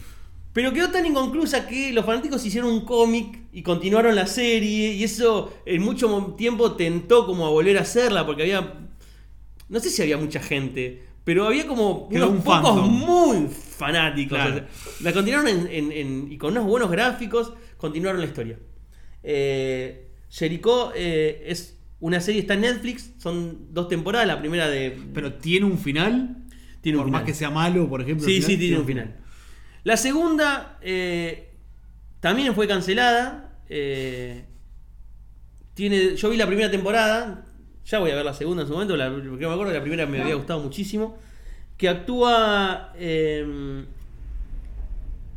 Pero quedó tan inconclusa que los fanáticos hicieron un cómic y continuaron la serie. Y eso en mucho tiempo tentó como a volver a hacerla. Porque había. No sé si había mucha gente. Pero había como Quedó unos un pocos fandom. muy fanáticos. Claro. O sea, la continuaron en, en- en- y con unos buenos gráficos. Continuaron la historia. Eh, Jericho eh, es una serie, está en Netflix. Son dos temporadas. La primera de. Pero tiene un final. Tiene un por más final. que sea malo, por ejemplo. Sí, el sí, tiene un final. La segunda eh, también fue cancelada. eh, tiene, yo vi la primera temporada. Ya voy a ver la segunda en su momento. La, porque me acuerdo que la primera me había gustado muchísimo. Que actúa. eh,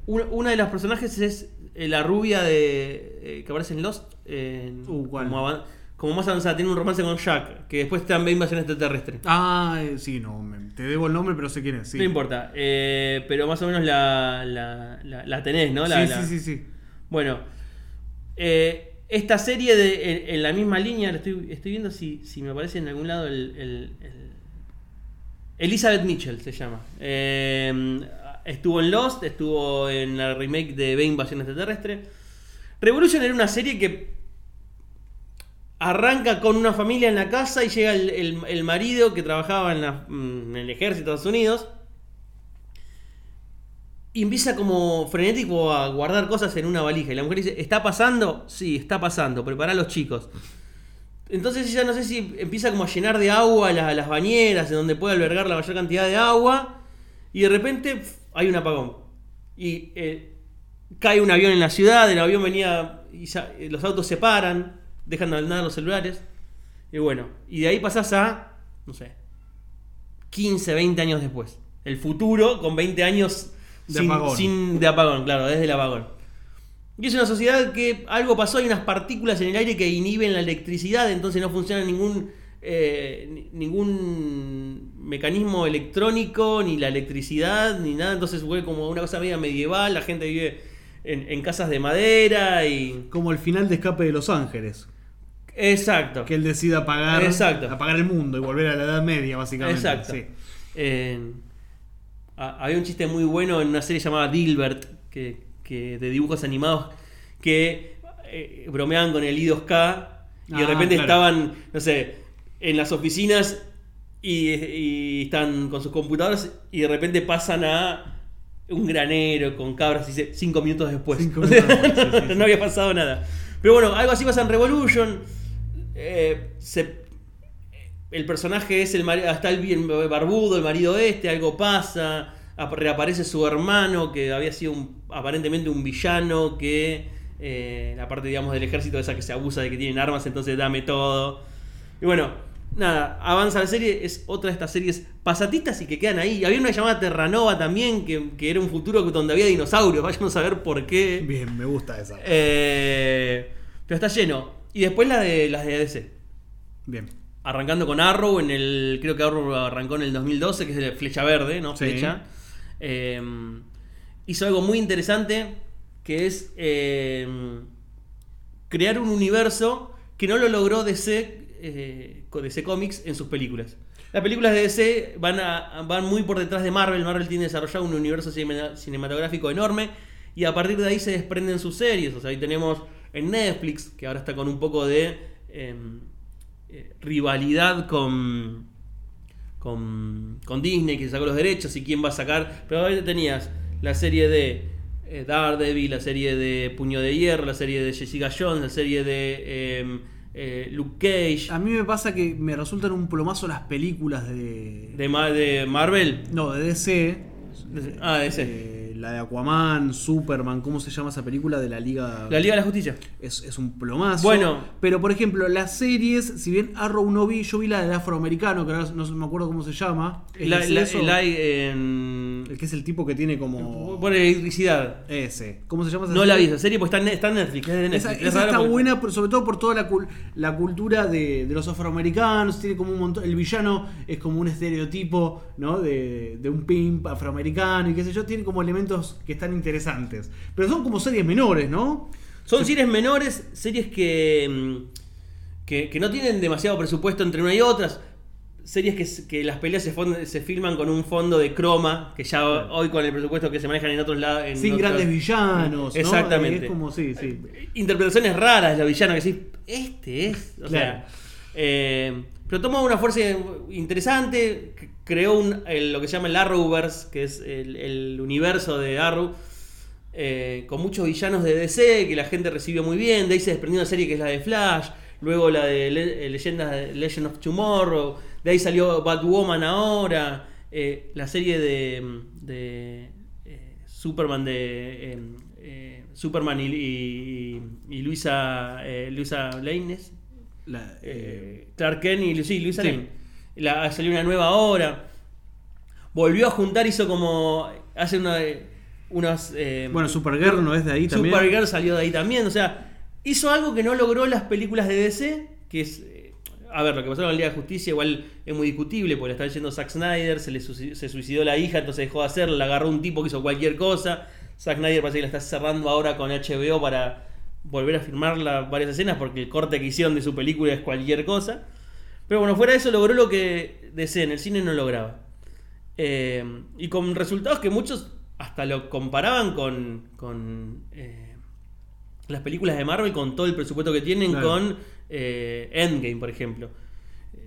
una, una de las personajes es eh, la rubia de que aparece en Lost. en- Uh, ¿cuál? como, como más avanzada. Tiene un romance con Jack. Que después está en Invasión Extraterrestre. Ah, eh, sí, no. me- te debo el nombre, pero sé quién es. Sí. No importa, eh, pero más o menos la, la, la- la tenés, ¿no? La- sí, la- sí, sí, sí. Bueno, eh, esta serie de, en, en la misma línea, la estoy, estoy viendo si, si me aparece en algún lado el, el- el- Elizabeth Mitchell se llama. Eh, estuvo en Lost, estuvo en la remake de B Invasión Extraterrestre. Revolution era una serie que arranca con una familia en la casa y llega el, el- marido que trabajaba mm, en el ejército de Estados Unidos. Y empieza como frenético a guardar cosas en una valija. Y la mujer dice, ¿está pasando? Sí, está pasando. Prepara a los chicos. Entonces ella no sé si empieza como a llenar de agua la- las bañeras, en donde puede albergar la mayor cantidad de agua. Y de repente hay un apagón. Y eh, cae un avión en la ciudad, el avión venía y eh, los autos se paran, dejan de andar los celulares. Y bueno, y de ahí pasás a, no sé, 15, 20 años después. El futuro con 20 años De sin, apagón. sin- de apagón, claro, desde el apagón. Y es una sociedad que algo pasó, hay unas partículas en el aire que inhiben la electricidad, entonces no funciona ningún eh, ni- ningún mecanismo electrónico, ni la electricidad, ni nada, entonces fue como una cosa media medieval, la gente vive en, en casas de madera y... Como el final de Escape de Los Ángeles. Exacto. Que él decide apagar, Exacto. apagar el mundo y volver a la Edad Media, básicamente. Exacto. Sí. Eh, había un chiste muy bueno en una serie llamada Dilbert, que, que- de dibujos animados, que eh, bromeaban con el I2K y de Ah, repente claro. estaban, no sé, en las oficinas y, y están con sus computadoras y de repente pasan a un granero con cabras y dice cinco minutos después. Cinco minutos después, sí, sí, sí. no había pasado nada. Pero bueno, algo así pasa en Revolution. Eh, se el personaje es el marido, está el bien barbudo, el marido este, algo pasa, ap- reaparece su hermano que había sido un- aparentemente un villano que eh, la parte digamos del ejército esa que se abusa de que tienen armas, entonces dame todo. Y bueno, nada, avanza la serie, es otra de estas series pasatistas y que quedan ahí. Había una llamada Terranova también, que, que era un futuro donde había dinosaurios, vayamos a ver por qué. Bien, me gusta esa. Eh, pero está lleno. Y después la de las de DC. Bien. Arrancando con Arrow, en el. Creo que Arrow arrancó en el 2012, que es de Flecha Verde, ¿no? Sí. Flecha. Eh, hizo algo muy interesante, que es eh, crear un universo que no lo logró DC, eh, DC Comics en sus películas. Las películas de DC van, a- van muy por detrás de Marvel. Marvel tiene desarrollado un universo cinema- cinematográfico enorme y a partir de ahí se desprenden sus series. O sea, ahí tenemos en Netflix, que ahora está con un poco de em, eh, rivalidad con, con, con Disney, que sacó los derechos y quién va a sacar. Pero ahí tenías la serie de eh, Daredevil, la serie de Puño de Hierro, la serie de Jessica Jones, la serie de em, eh, Luke Cage, A mí me pasa que me resultan un plomazo las películas de. de, Ma- de Marvel. no, de DC. Ah. Eh, la de Aquaman, Superman, ¿cómo se llama esa película de la Liga? La Liga de la Justicia. Es, es un plomazo. Bueno. Pero por ejemplo, las series, si bien Arrow no vi, yo vi la del afroamericano, que ahora no me acuerdo cómo se llama. ¿Es La, en. El que es el tipo que tiene como. Por electricidad. Ese. ¿Cómo se llama esa No la vi esa serie porque está en, está en Netflix. es de Netflix. Esa, Es esa raro está porque- buena, sobre todo por toda la, la cultura de, de los afroamericanos. Tiene como un montón. El villano es como un estereotipo, ¿no? De, de un pimp afroamericano y qué sé yo. Tiene como elementos que están interesantes. Pero son como series menores, ¿no? Son series menores, series que, mm, que, que no tienen demasiado presupuesto entre una y otras. Series que, que las peleas se, se filman con un fondo de croma, que ya hoy con el presupuesto que se manejan en otros lados. Sin otros- grandes villanos, ¿no? Exactamente. Es como, sí, sí. Interpretaciones raras de los villanos que decís, este es. O Claro. sea, eh, pero toma una fuerza interesante, creó un- el- lo que se llama el Arrowverse, que es el, el universo de Arrow, eh, con muchos villanos de DC que la gente recibió muy bien. De ahí se desprendió una serie que es la de Flash, luego la de Le- eh, Legend of Tomorrow, de ahí salió Batwoman ahora, eh, la serie de, de, eh, Superman de eh, eh, Superman y, y- y Luisa Luisa Lanes, La- Clark Kent y sí, Luisa Sí. Lane. La, salió una nueva ahora. Volvió a juntar, hizo como. Hace una, unos. eh, bueno, Supergirl no es de ahí también. Supergirl salió de ahí también. O sea, hizo algo que no logró las películas de DC, que es. A ver, lo que pasó con la Liga de Justicia igual es muy discutible, porque la está diciendo Zack Snyder, se le se suicidó la hija, entonces dejó de hacerla, la agarró un tipo que hizo cualquier cosa. Zack Snyder parece que la está cerrando ahora con HBO para volver a filmar varias escenas, porque el corte que hicieron de su película es cualquier cosa. Pero bueno, fuera de eso logró lo que DC en el cine no lograba. Eh, y con resultados que muchos hasta lo comparaban con, con eh, las películas de Marvel, con todo el presupuesto que tienen, Claro. con eh, Endgame, por ejemplo.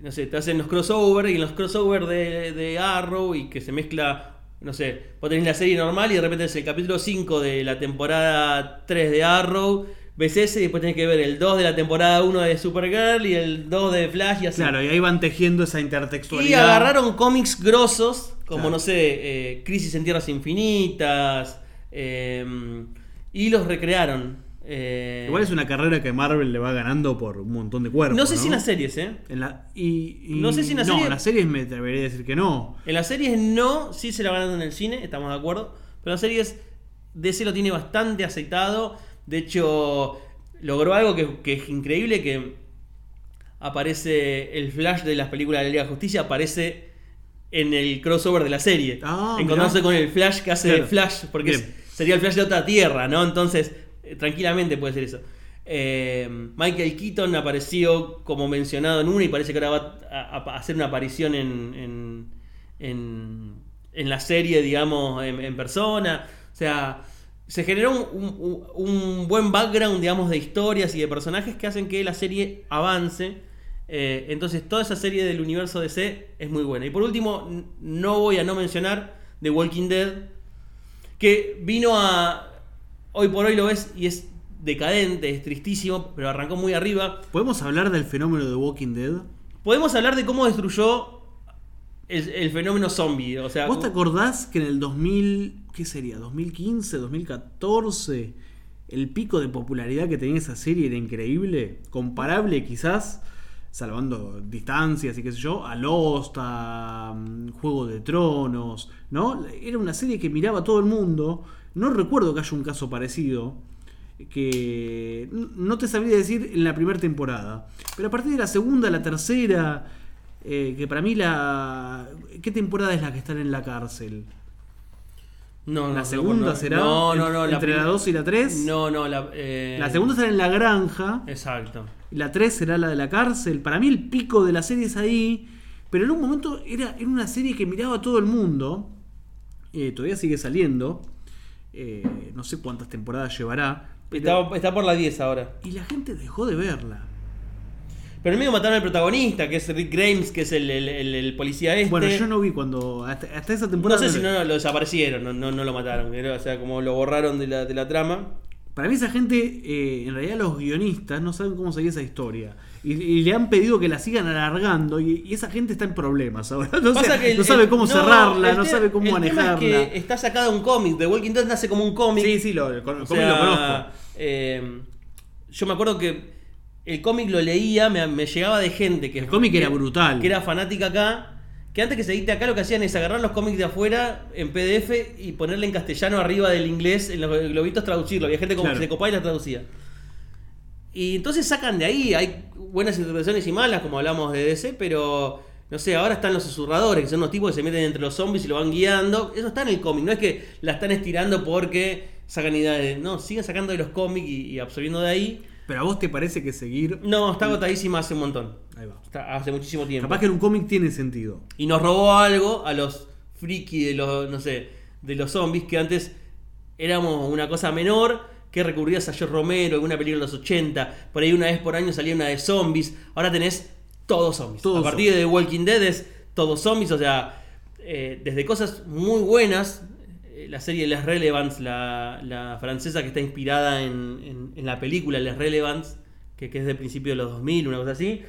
No sé, te hacen los crossover y en los crossover de, de Arrow y que se mezcla, no sé, vos tenés la serie normal y de repente es el capítulo 5 de la temporada 3 de Arrow, ves ese y después tenés que ver el 2 de la temporada 1 de Supergirl y el 2 de Flash y así. Claro, y ahí van tejiendo esa Y intertextualidad. agarraron cómics grosos, como Claro. no sé, eh, Crisis en Tierras Infinitas, eh, y los recrearon. Eh, Igual es una carrera que Marvel le va ganando por un montón de cuerpos. no sé si en las series, ¿eh? En la- y, y- No sé si en la no, serie- en las series me atrevería a decir que no. En las series no, sí se la van dando en el cine, estamos de acuerdo. Pero en las series DC lo tiene bastante aceitado. De hecho, logró algo que, que es increíble, que aparece el Flash de las películas de la Liga de Justicia, aparece en el crossover de la serie. Ah, encontrándose mirá. con el Flash que hace Claro. Flash, porque es- sería el Flash de otra tierra, ¿no? Entonces, tranquilamente puede ser eso. Eh, Michael Keaton apareció como mencionado en una y parece que ahora va a, hacer una aparición en, en, en- la serie, digamos, en, persona. O sea, se generó un, un- buen background, digamos, de historias y de personajes que hacen que la serie avance. Eh, entonces, toda esa serie del universo DC es muy buena. Y por último, no voy a no mencionar The Walking Dead, que vino a. Hoy por hoy lo ves y es decadente, es tristísimo, pero arrancó muy arriba. ¿Podemos hablar del fenómeno de Walking Dead? Podemos hablar de cómo destruyó el, el fenómeno zombie. O sea, ¿Vos te acordás que en el 2000, ¿qué sería? 2015, 2014, el pico de popularidad que tenía esa serie era increíble, comparable quizás, salvando distancias y qué sé yo, a Lost, a mm, Juego de Tronos, ¿no? Era una serie que miraba a todo el mundo. No recuerdo que haya un caso parecido que no te sabría decir en la primera temporada, pero a partir de la segunda, la tercera, eh, que para mí la... ¿Qué temporada es la que están en la cárcel? no, no, ¿La no, segunda no, será? No, no, no. ¿Entre la prim- 2 y la 3? No, no, la. eh, La segunda será en la granja. Exacto. La 3 será la de la cárcel. Para mí el pico de la serie es ahí. Pero en un momento era, era una serie que miraba a todo el mundo. Eh, todavía sigue saliendo. Eh, no sé cuántas temporadas llevará. pero- Está, está por la 10 ahora. y la gente dejó de verla. Pero en medio mataron al protagonista, que es Rick Grimes, que es el, el- el- el policía este. Bueno, yo no vi cuando. Hasta, hasta esa No temporada. sé si no lo desaparecieron, no, no, no lo mataron. o sea, como lo borraron de la, de la trama. Para mí, esa gente, eh, en realidad, los guionistas no saben cómo seguir esa historia. Y, y le han pedido que la sigan alargando. Y, y esa gente está en problemas ahora. No, Pasa que el- no sabe cómo cerrarla, no sabe cómo el manejarla. Tema es que está sacada un cómic. The Walking Dead nace como un cómic. Sí, sí, lo, el, O cómic sea, lo conozco. eh, yo me acuerdo que el cómic lo leía, me, me llegaba de gente que El cómic era brutal. Que era fanática acá. Que antes que se edite acá lo que hacían es agarrar los cómics de afuera en PDF y ponerle en castellano arriba del inglés, en los globitos traducirlo. Había gente como Claro. que se copaba y la traducía. Y entonces sacan de ahí, hay buenas interpretaciones y malas, como hablamos de DC, pero no sé, ahora están los susurradores, que son los tipos que se meten entre los zombies y lo van guiando. Eso está en el cómic, no es que la están estirando porque sacan ideas. No, siguen sacando de los cómics y, y absorbiendo de ahí. Pero a vos te parece que seguir. No, está agotadísima hace un montón. Ahí va. Está hace muchísimo tiempo. Capaz que en un cómic tiene sentido. Y nos robó algo a los friki de los, no sé, de los zombies que antes éramos una cosa menor, que recurrías a George Romero, alguna película de los 80, por ahí una vez por año salía una de zombies, ahora tenés todos zombies. Todos a partir de The Walking Dead es todos zombies, o sea, eh, desde cosas muy buenas, eh, la serie Les Relevance, la, la francesa que está inspirada en, en- en la película Les Relevance, que, que es de principio de los 2000, una cosa así,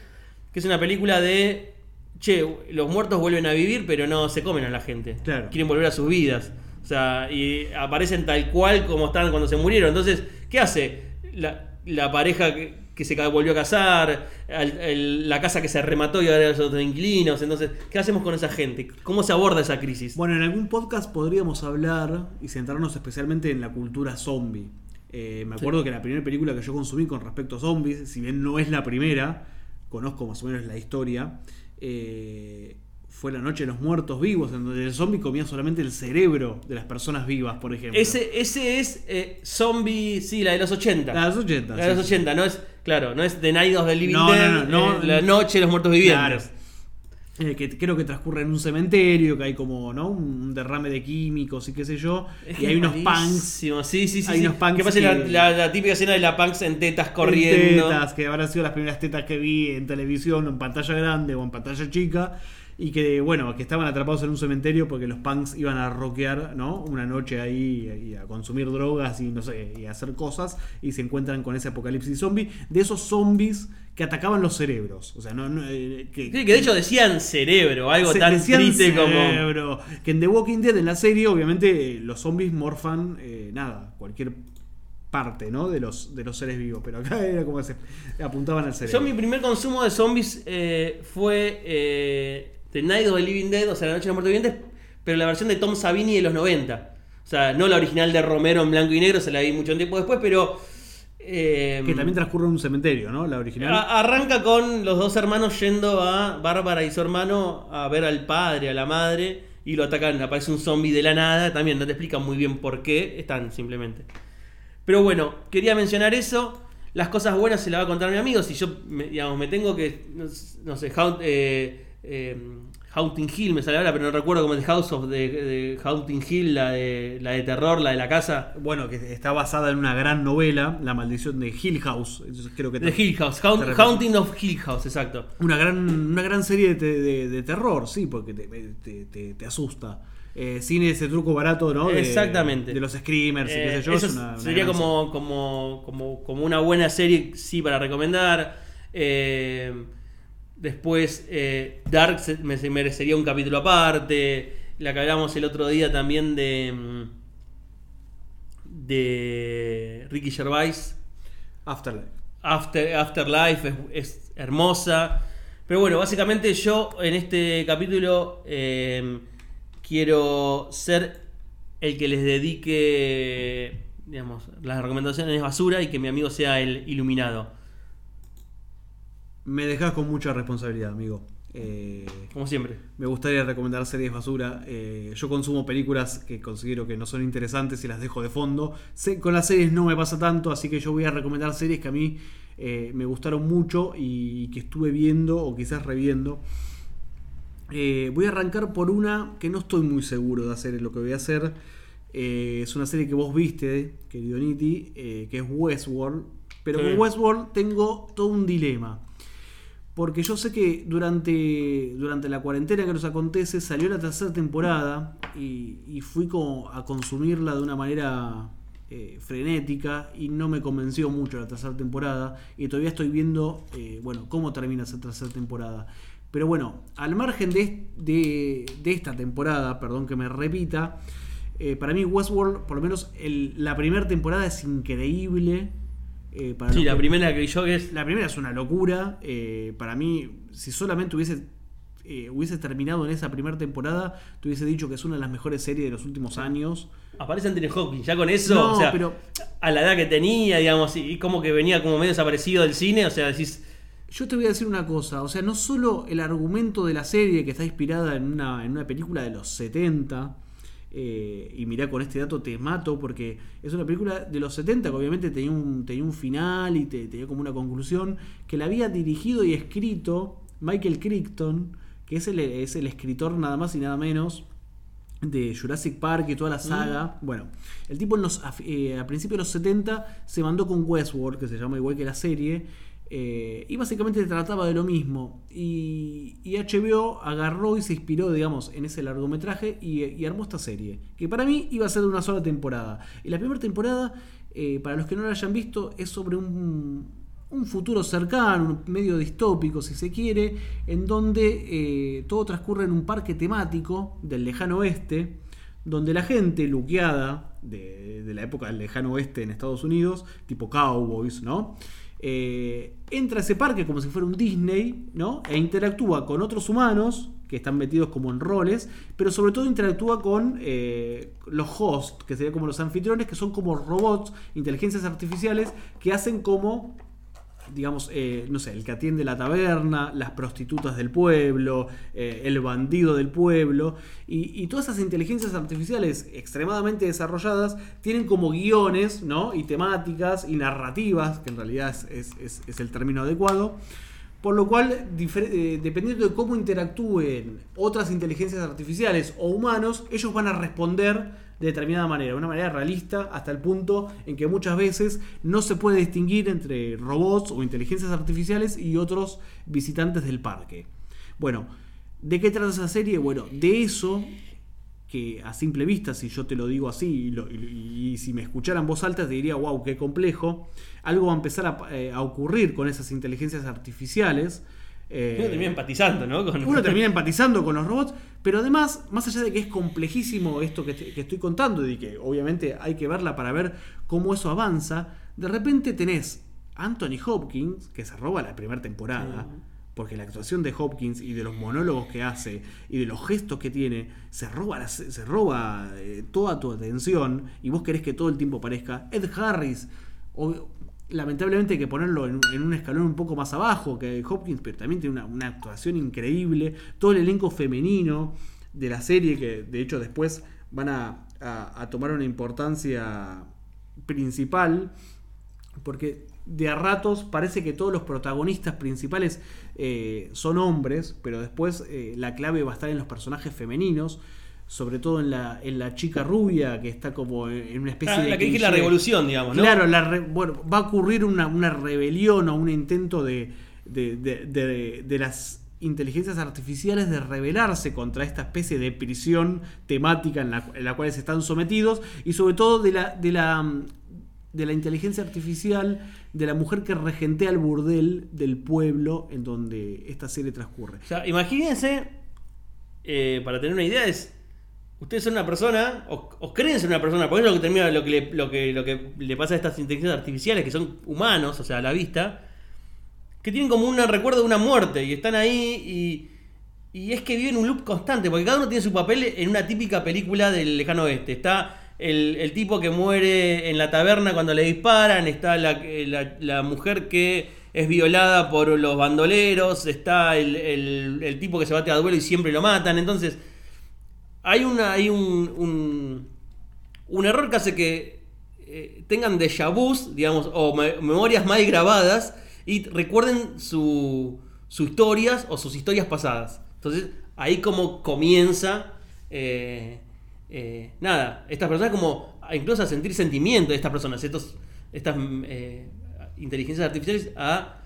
que es una película de, che, los muertos vuelven a vivir, pero no se comen a la gente. Claro. Quieren volver a sus vidas. O sea, y aparecen tal cual como estaban cuando se murieron. Entonces, ¿qué hace? La, la pareja que, que se volvió a casar, el- la casa que se remató y ahora los otros inquilinos. Entonces, ¿qué hacemos con esa gente? ¿Cómo se aborda esa crisis? Bueno, en algún podcast podríamos hablar y centrarnos especialmente en la cultura zombie. Eh, me acuerdo que la primera película que yo consumí con respecto a zombies, si bien no es la primera, conozco más o menos la historia, eh, fue La Noche de los Muertos Vivos, en donde el zombie comía solamente el cerebro de las personas vivas, por ejemplo. ese, ese es eh, Zombie, sí, la de los 80. La de los 80. La de los sí, sí. 80, no es, claro, no es The Night of the Living No, no, Dead, no, no. eh, la noche de los muertos vivientes. Claro. Eh, que creo que transcurre en un cementerio, que hay como ¿no? un derrame de químicos y qué sé yo. Es y hay unos punks malísimo. Sí, sí, sí. hay sí. unos punks que pasa la, que- la- la típica escena de la punks en tetas en corriendo. tetas, que habrán sido las primeras tetas que vi en televisión, en pantalla grande o en pantalla chica. Y que, bueno, que estaban atrapados en un cementerio porque los punks iban a rockear, ¿no? Una noche ahí y a consumir drogas y no sé, y a hacer cosas. Y se encuentran con ese apocalipsis zombie. De esos zombies que atacaban los cerebros. O sea, no. no, eh, que, Sí, que de hecho decían cerebro, algo tan decían triste como. cerebro. Que en The Walking Dead, en la serie, obviamente, eh, los zombies morfan, eh, nada, cualquier parte, ¿no? De los, de los seres vivos. Pero acá era como se apuntaban al cerebro. Yo mi primer consumo de zombies fue The Night of the Living Dead, o sea, La Noche de los Muertos Vivientes, pero la versión de Tom Savini de los 90. O sea, no la original de Romero en blanco y negro, se la vi mucho tiempo después, pero... eh, Que también transcurre en un cementerio, ¿no? La original. arranca con los dos hermanos yendo a Bárbara y su hermano a ver al padre, a la madre, y lo atacan, aparece un zombie de la nada, también no te explican muy bien por qué, están simplemente. Pero bueno, quería mencionar eso. Las cosas buenas se las va a contar mi amigo. Si yo, me, digamos, me tengo que. No, sé, eh, eh, Haunting Hill me sale ahora, pero no recuerdo cómo es House of the, de Haunting Hill, la de, la de terror, la de la casa. Bueno, que está basada en una gran novela, La maldición de Hill House. Entonces, creo que De Hill House, Haunt-. Haunting of Hill House, exacto. Una gran, una gran serie de, de- de terror, sí, porque te, te- te- te asusta. Eh, sin ese truco barato, ¿no? De- Exactamente. De los screamers y qué Eh, sé yo. eso es una- una sería como, como, como, como una buena serie, sí, para recomendar. Eh, después, eh, Dark se- me se merecería un capítulo aparte. La que hablamos el otro día también de. mm, de Ricky Gervais. Afterlife. After, Afterlife es, es hermosa. Pero bueno, básicamente yo en este capítulo eh, quiero ser el que les dedique, digamos, las recomendaciones basura y que mi amigo sea el iluminado. Me dejas con mucha responsabilidad, amigo. Eh, Como siempre. me gustaría recomendar series basura. Eh, yo consumo películas que considero que no son interesantes y las dejo de fondo. Con las series no me pasa tanto, así que yo voy a recomendar series que a mí eh, me gustaron mucho y que estuve viendo o quizás reviendo. Voy a arrancar por una que no estoy muy seguro de hacer lo que voy a hacer. Es una serie que vos viste, querido Niti, que es Westworld. Pero Sí. con Westworld tengo todo un dilema. Porque yo sé que durante, durante la cuarentena que nos acontece salió la tercera temporada y, y fui como a consumirla de una manera eh, frenética y no me convenció mucho la tercera temporada. Y todavía estoy viendo eh, bueno cómo termina esa tercera temporada. Pero bueno al margen de, de, esta temporada perdón que me repita eh, para mí Westworld por lo menos el- la primera temporada es increíble eh, para Sí, la que- primera que yo que es. la primera es una locura. eh, para mí, si solamente hubiese, eh, hubiese terminado en esa primera temporada, te hubiese dicho que es una de las mejores series de los últimos años. Aparece Anthony Hopkins, ya con eso, No, o sea, pero- a la edad que tenía, digamos, y como que venía como medio desaparecido del cine, o sea, decís, Yo te voy a decir una cosa, o sea, no solo el argumento de la serie que está inspirada en una, en una película de los 70, eh, y mirá con este dato te mato porque es una película de los 70 que obviamente tenía un, tenía un final y te- tenía como una conclusión, que la había dirigido y escrito Michael Crichton, que es el, es el escritor nada más y nada menos de Jurassic Park y toda la saga. Bueno, el tipo en los, a, eh, a principios de los 70 se mandó con Westworld, que se llama igual que la serie, eh, y básicamente trataba de lo mismo. Y, y HBO agarró y se inspiró, digamos, en ese largometraje y, armó esta serie, que para mí iba a ser de una sola temporada. Y la primera temporada, eh, para los que no la hayan visto, es sobre un, un futuro cercano, medio distópico si se quiere, en donde eh, todo transcurre en un parque temático del lejano oeste, donde la gente luqueada de, de la época del lejano oeste en Estados Unidos, tipo cowboys, ¿no? Eh, entra a ese parque como si fuera un Disney, ¿no? E interactúa con otros humanos que están metidos como en roles, pero sobre todo interactúa con eh, los hosts, que serían como los anfitriones, que son como robots, inteligencias artificiales, que hacen como digamos, eh, no sé, el que atiende la taberna, las prostitutas del pueblo, eh, el bandido del pueblo, y, todas esas inteligencias artificiales extremadamente desarrolladas tienen como guiones, ¿no? Y temáticas y narrativas, que en realidad es, es- el término adecuado. Por lo cual, eh, dependiendo de cómo interactúen otras inteligencias artificiales o humanos, ellos van a responder de determinada manera, una manera realista, hasta el punto en que muchas veces no se puede distinguir entre robots o inteligencias artificiales y otros visitantes del parque. Bueno, ¿de qué trata esa serie? Bueno, de eso que a simple vista, si yo te lo digo así y, si me escucharan voz alta, te diría, wow, qué complejo. Algo va a empezar a, eh, a ocurrir con esas inteligencias artificiales. Eh, uno termina empatizando, ¿no? Con- uno termina empatizando con los robots, pero además, más allá de que es complejísimo esto que, te- que estoy contando y que obviamente hay que verla para ver cómo eso avanza, de repente tenés Anthony Hopkins, que se roba la primera temporada, porque la actuación de Hopkins y de los monólogos que hace y de los gestos que tiene, se roba, la- se roba eh, toda tu atención y vos querés que todo el tiempo parezca Ed Harris. Lamentablemente hay que ponerlo en, un escalón un poco más abajo que Hopkins, pero también tiene una, actuación increíble. Todo el elenco femenino de la serie, que de hecho después van a tomar una importancia principal, porque de a ratos parece que todos los protagonistas principales eh, son hombres, pero después eh, la clave va a estar en los personajes femeninos. Sobre todo en la, en la chica rubia que está como en una especie Ah, de. la que dije la revolución, digamos, ¿no? Claro, la re- bueno, va a ocurrir una, una rebelión o un intento de, de, de- de- de las inteligencias artificiales de rebelarse contra esta especie de prisión temática en la, en la cual se están sometidos y sobre todo de la, de la de la inteligencia artificial de la mujer que regentea el burdel del pueblo en donde esta serie transcurre. O sea, imagínense, eh, para tener una idea, es. Ustedes son una persona, o, o creen ser una persona, porque es lo que termina lo que, le, lo, que, lo que le pasa a estas inteligencias artificiales, que son humanos, o sea, a la vista, que tienen como un recuerdo de una muerte y están ahí y, y es que viven un loop constante, porque cada uno tiene su papel en una típica película del lejano oeste. Está el, el tipo que muere en la taberna cuando le disparan, está la, la- la mujer que es violada por los bandoleros, está el, el- el tipo que se bate a duelo y siempre lo matan. Entonces, hay, una, hay un, un, error que hace que eh, tengan déjà vus, digamos, o me- memorias mal grabadas y recuerden su, sus historias o sus historias pasadas. Entonces, ahí como comienza, eh, eh, nada, estas personas como incluso a sentir sentimiento de estas personas, estos, estas inteligencias artificiales a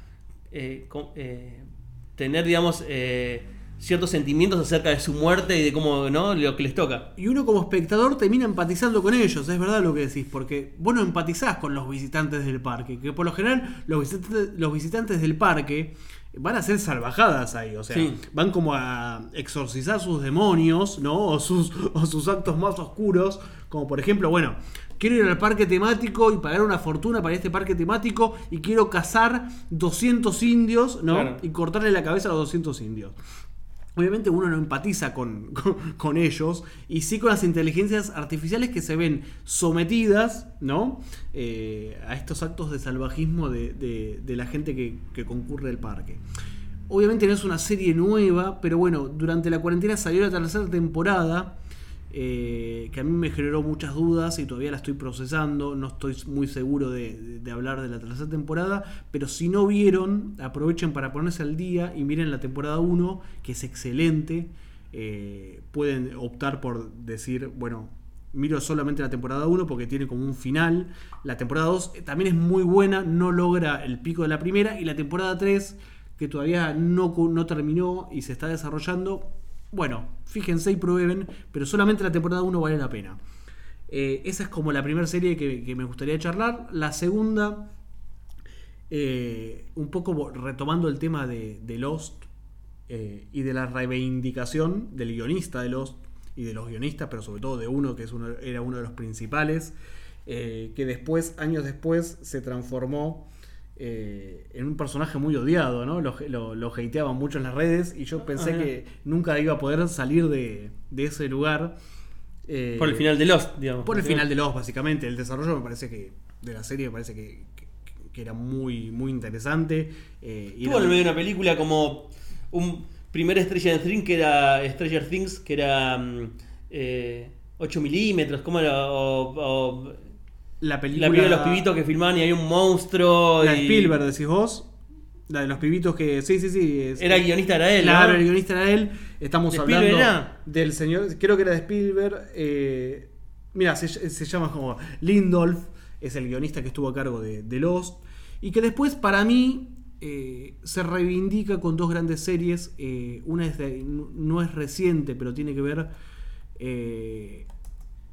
tener, digamos, eh, ciertos sentimientos acerca de su muerte y de cómo, ¿no? Lo que les toca. Y uno como espectador termina empatizando con ellos, es verdad lo que decís, porque vos no empatizás con los visitantes del parque, que por lo general los visitantes, los visitantes del parque van a ser salvajadas ahí, o sea, Sí. van como a exorcizar sus demonios, ¿no? O sus, o sus actos más oscuros, como por ejemplo, bueno, quiero ir al parque temático y pagar una fortuna para este parque temático y quiero cazar 200 indios, ¿no? Claro. Y cortarle la cabeza a los 200 indios. Obviamente uno no empatiza con, con- ellos y sí con las inteligencias artificiales que se ven sometidas ¿no? Eh, a estos actos de salvajismo de, de- de la gente que, que concurre al parque. Obviamente no es una serie nueva, pero bueno, durante la cuarentena salió la tercera temporada eh, que a mí me generó muchas dudas y todavía la estoy procesando. No estoy muy seguro de, hablar de la tercera temporada, pero si no vieron, aprovechen para ponerse al día y miren la temporada 1, que es excelente. Eh, pueden optar por decir, bueno, miro solamente la temporada 1 porque tiene como un final. La temporada 2 también es muy buena, no logra el pico de la primera. Y la temporada 3, que todavía no, no terminó y se está desarrollando, bueno, fíjense y prueben, pero solamente la temporada 1 vale la pena. Eh, esa es como la primera serie que, me gustaría charlar. La segunda, eh, un poco retomando el tema de, Lost eh, y de la reivindicación del guionista de Lost y de los guionistas, pero sobre todo de uno que era uno de los principales, que después, años después, se transformó eh, en un personaje muy odiado, ¿no? Lo, lo, lo hateaban mucho en las redes y yo pensé Ah, que nunca iba a poder salir de, de ese lugar. eh, Por el final de Lost, digamos. por el final de Lost, básicamente. El desarrollo me parece que. De la serie me parece que, que- que era muy, muy interesante. eh, Tuvo en medio de una película como un primer Stranger Things que era Stranger Things que era mm, eh, 8 milímetros, ¿cómo era? O, o la película. la película de los pibitos que filmaban y hay un monstruo. La de y- Spielberg, decís vos. La de los pibitos que. Sí, sí, sí. es- Era el guionista, era él. Claro, ¿no? el guionista era él. Estamos ¿De hablando era? del señor. Creo que era de Spielberg. eh, mira, se, se llama como Lindolf. Es el guionista que estuvo a cargo de, de Lost. Y que después, para mí, eh, se reivindica con dos grandes series. eh, una es de- no es reciente, pero tiene que ver. eh,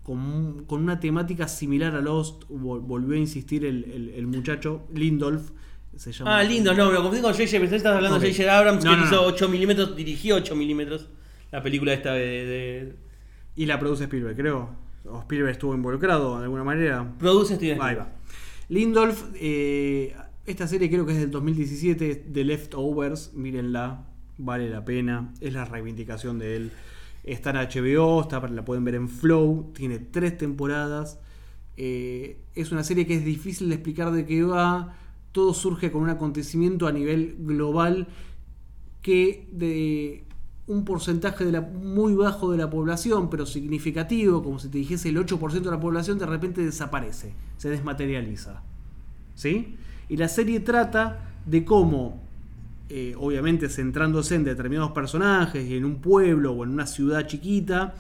con, con una temática similar a Lost, vol- volvió a insistir el, el- el muchacho Lindolf. Se llama, Ah, lindo, no, me lo confundí con J.J. Pensé que estabas hablando de J.J. Abrams, No, que no, hizo no. 8 milímetros, dirigió 8 milímetros. La película esta de, de- Y la produce Spielberg, creo. O Spielberg estuvo involucrado de alguna manera. Produce Steven Ahí va. Lindolf, eh, esta serie creo que es del 2017, The Leftovers, mírenla, vale la pena, es la reivindicación de él. Está en HBO, está, la pueden ver en Flow, tiene tres temporadas. Eh, es una serie que es difícil de explicar de qué va. Todo surge con un acontecimiento a nivel global que de un porcentaje muy bajo de la población, pero significativo, como si te dijese el 8% de la población, de repente desaparece, se desmaterializa. ¿Sí? Y la serie trata de cómo, eh, obviamente centrándose en determinados personajes y en un pueblo o en una ciudad chiquita,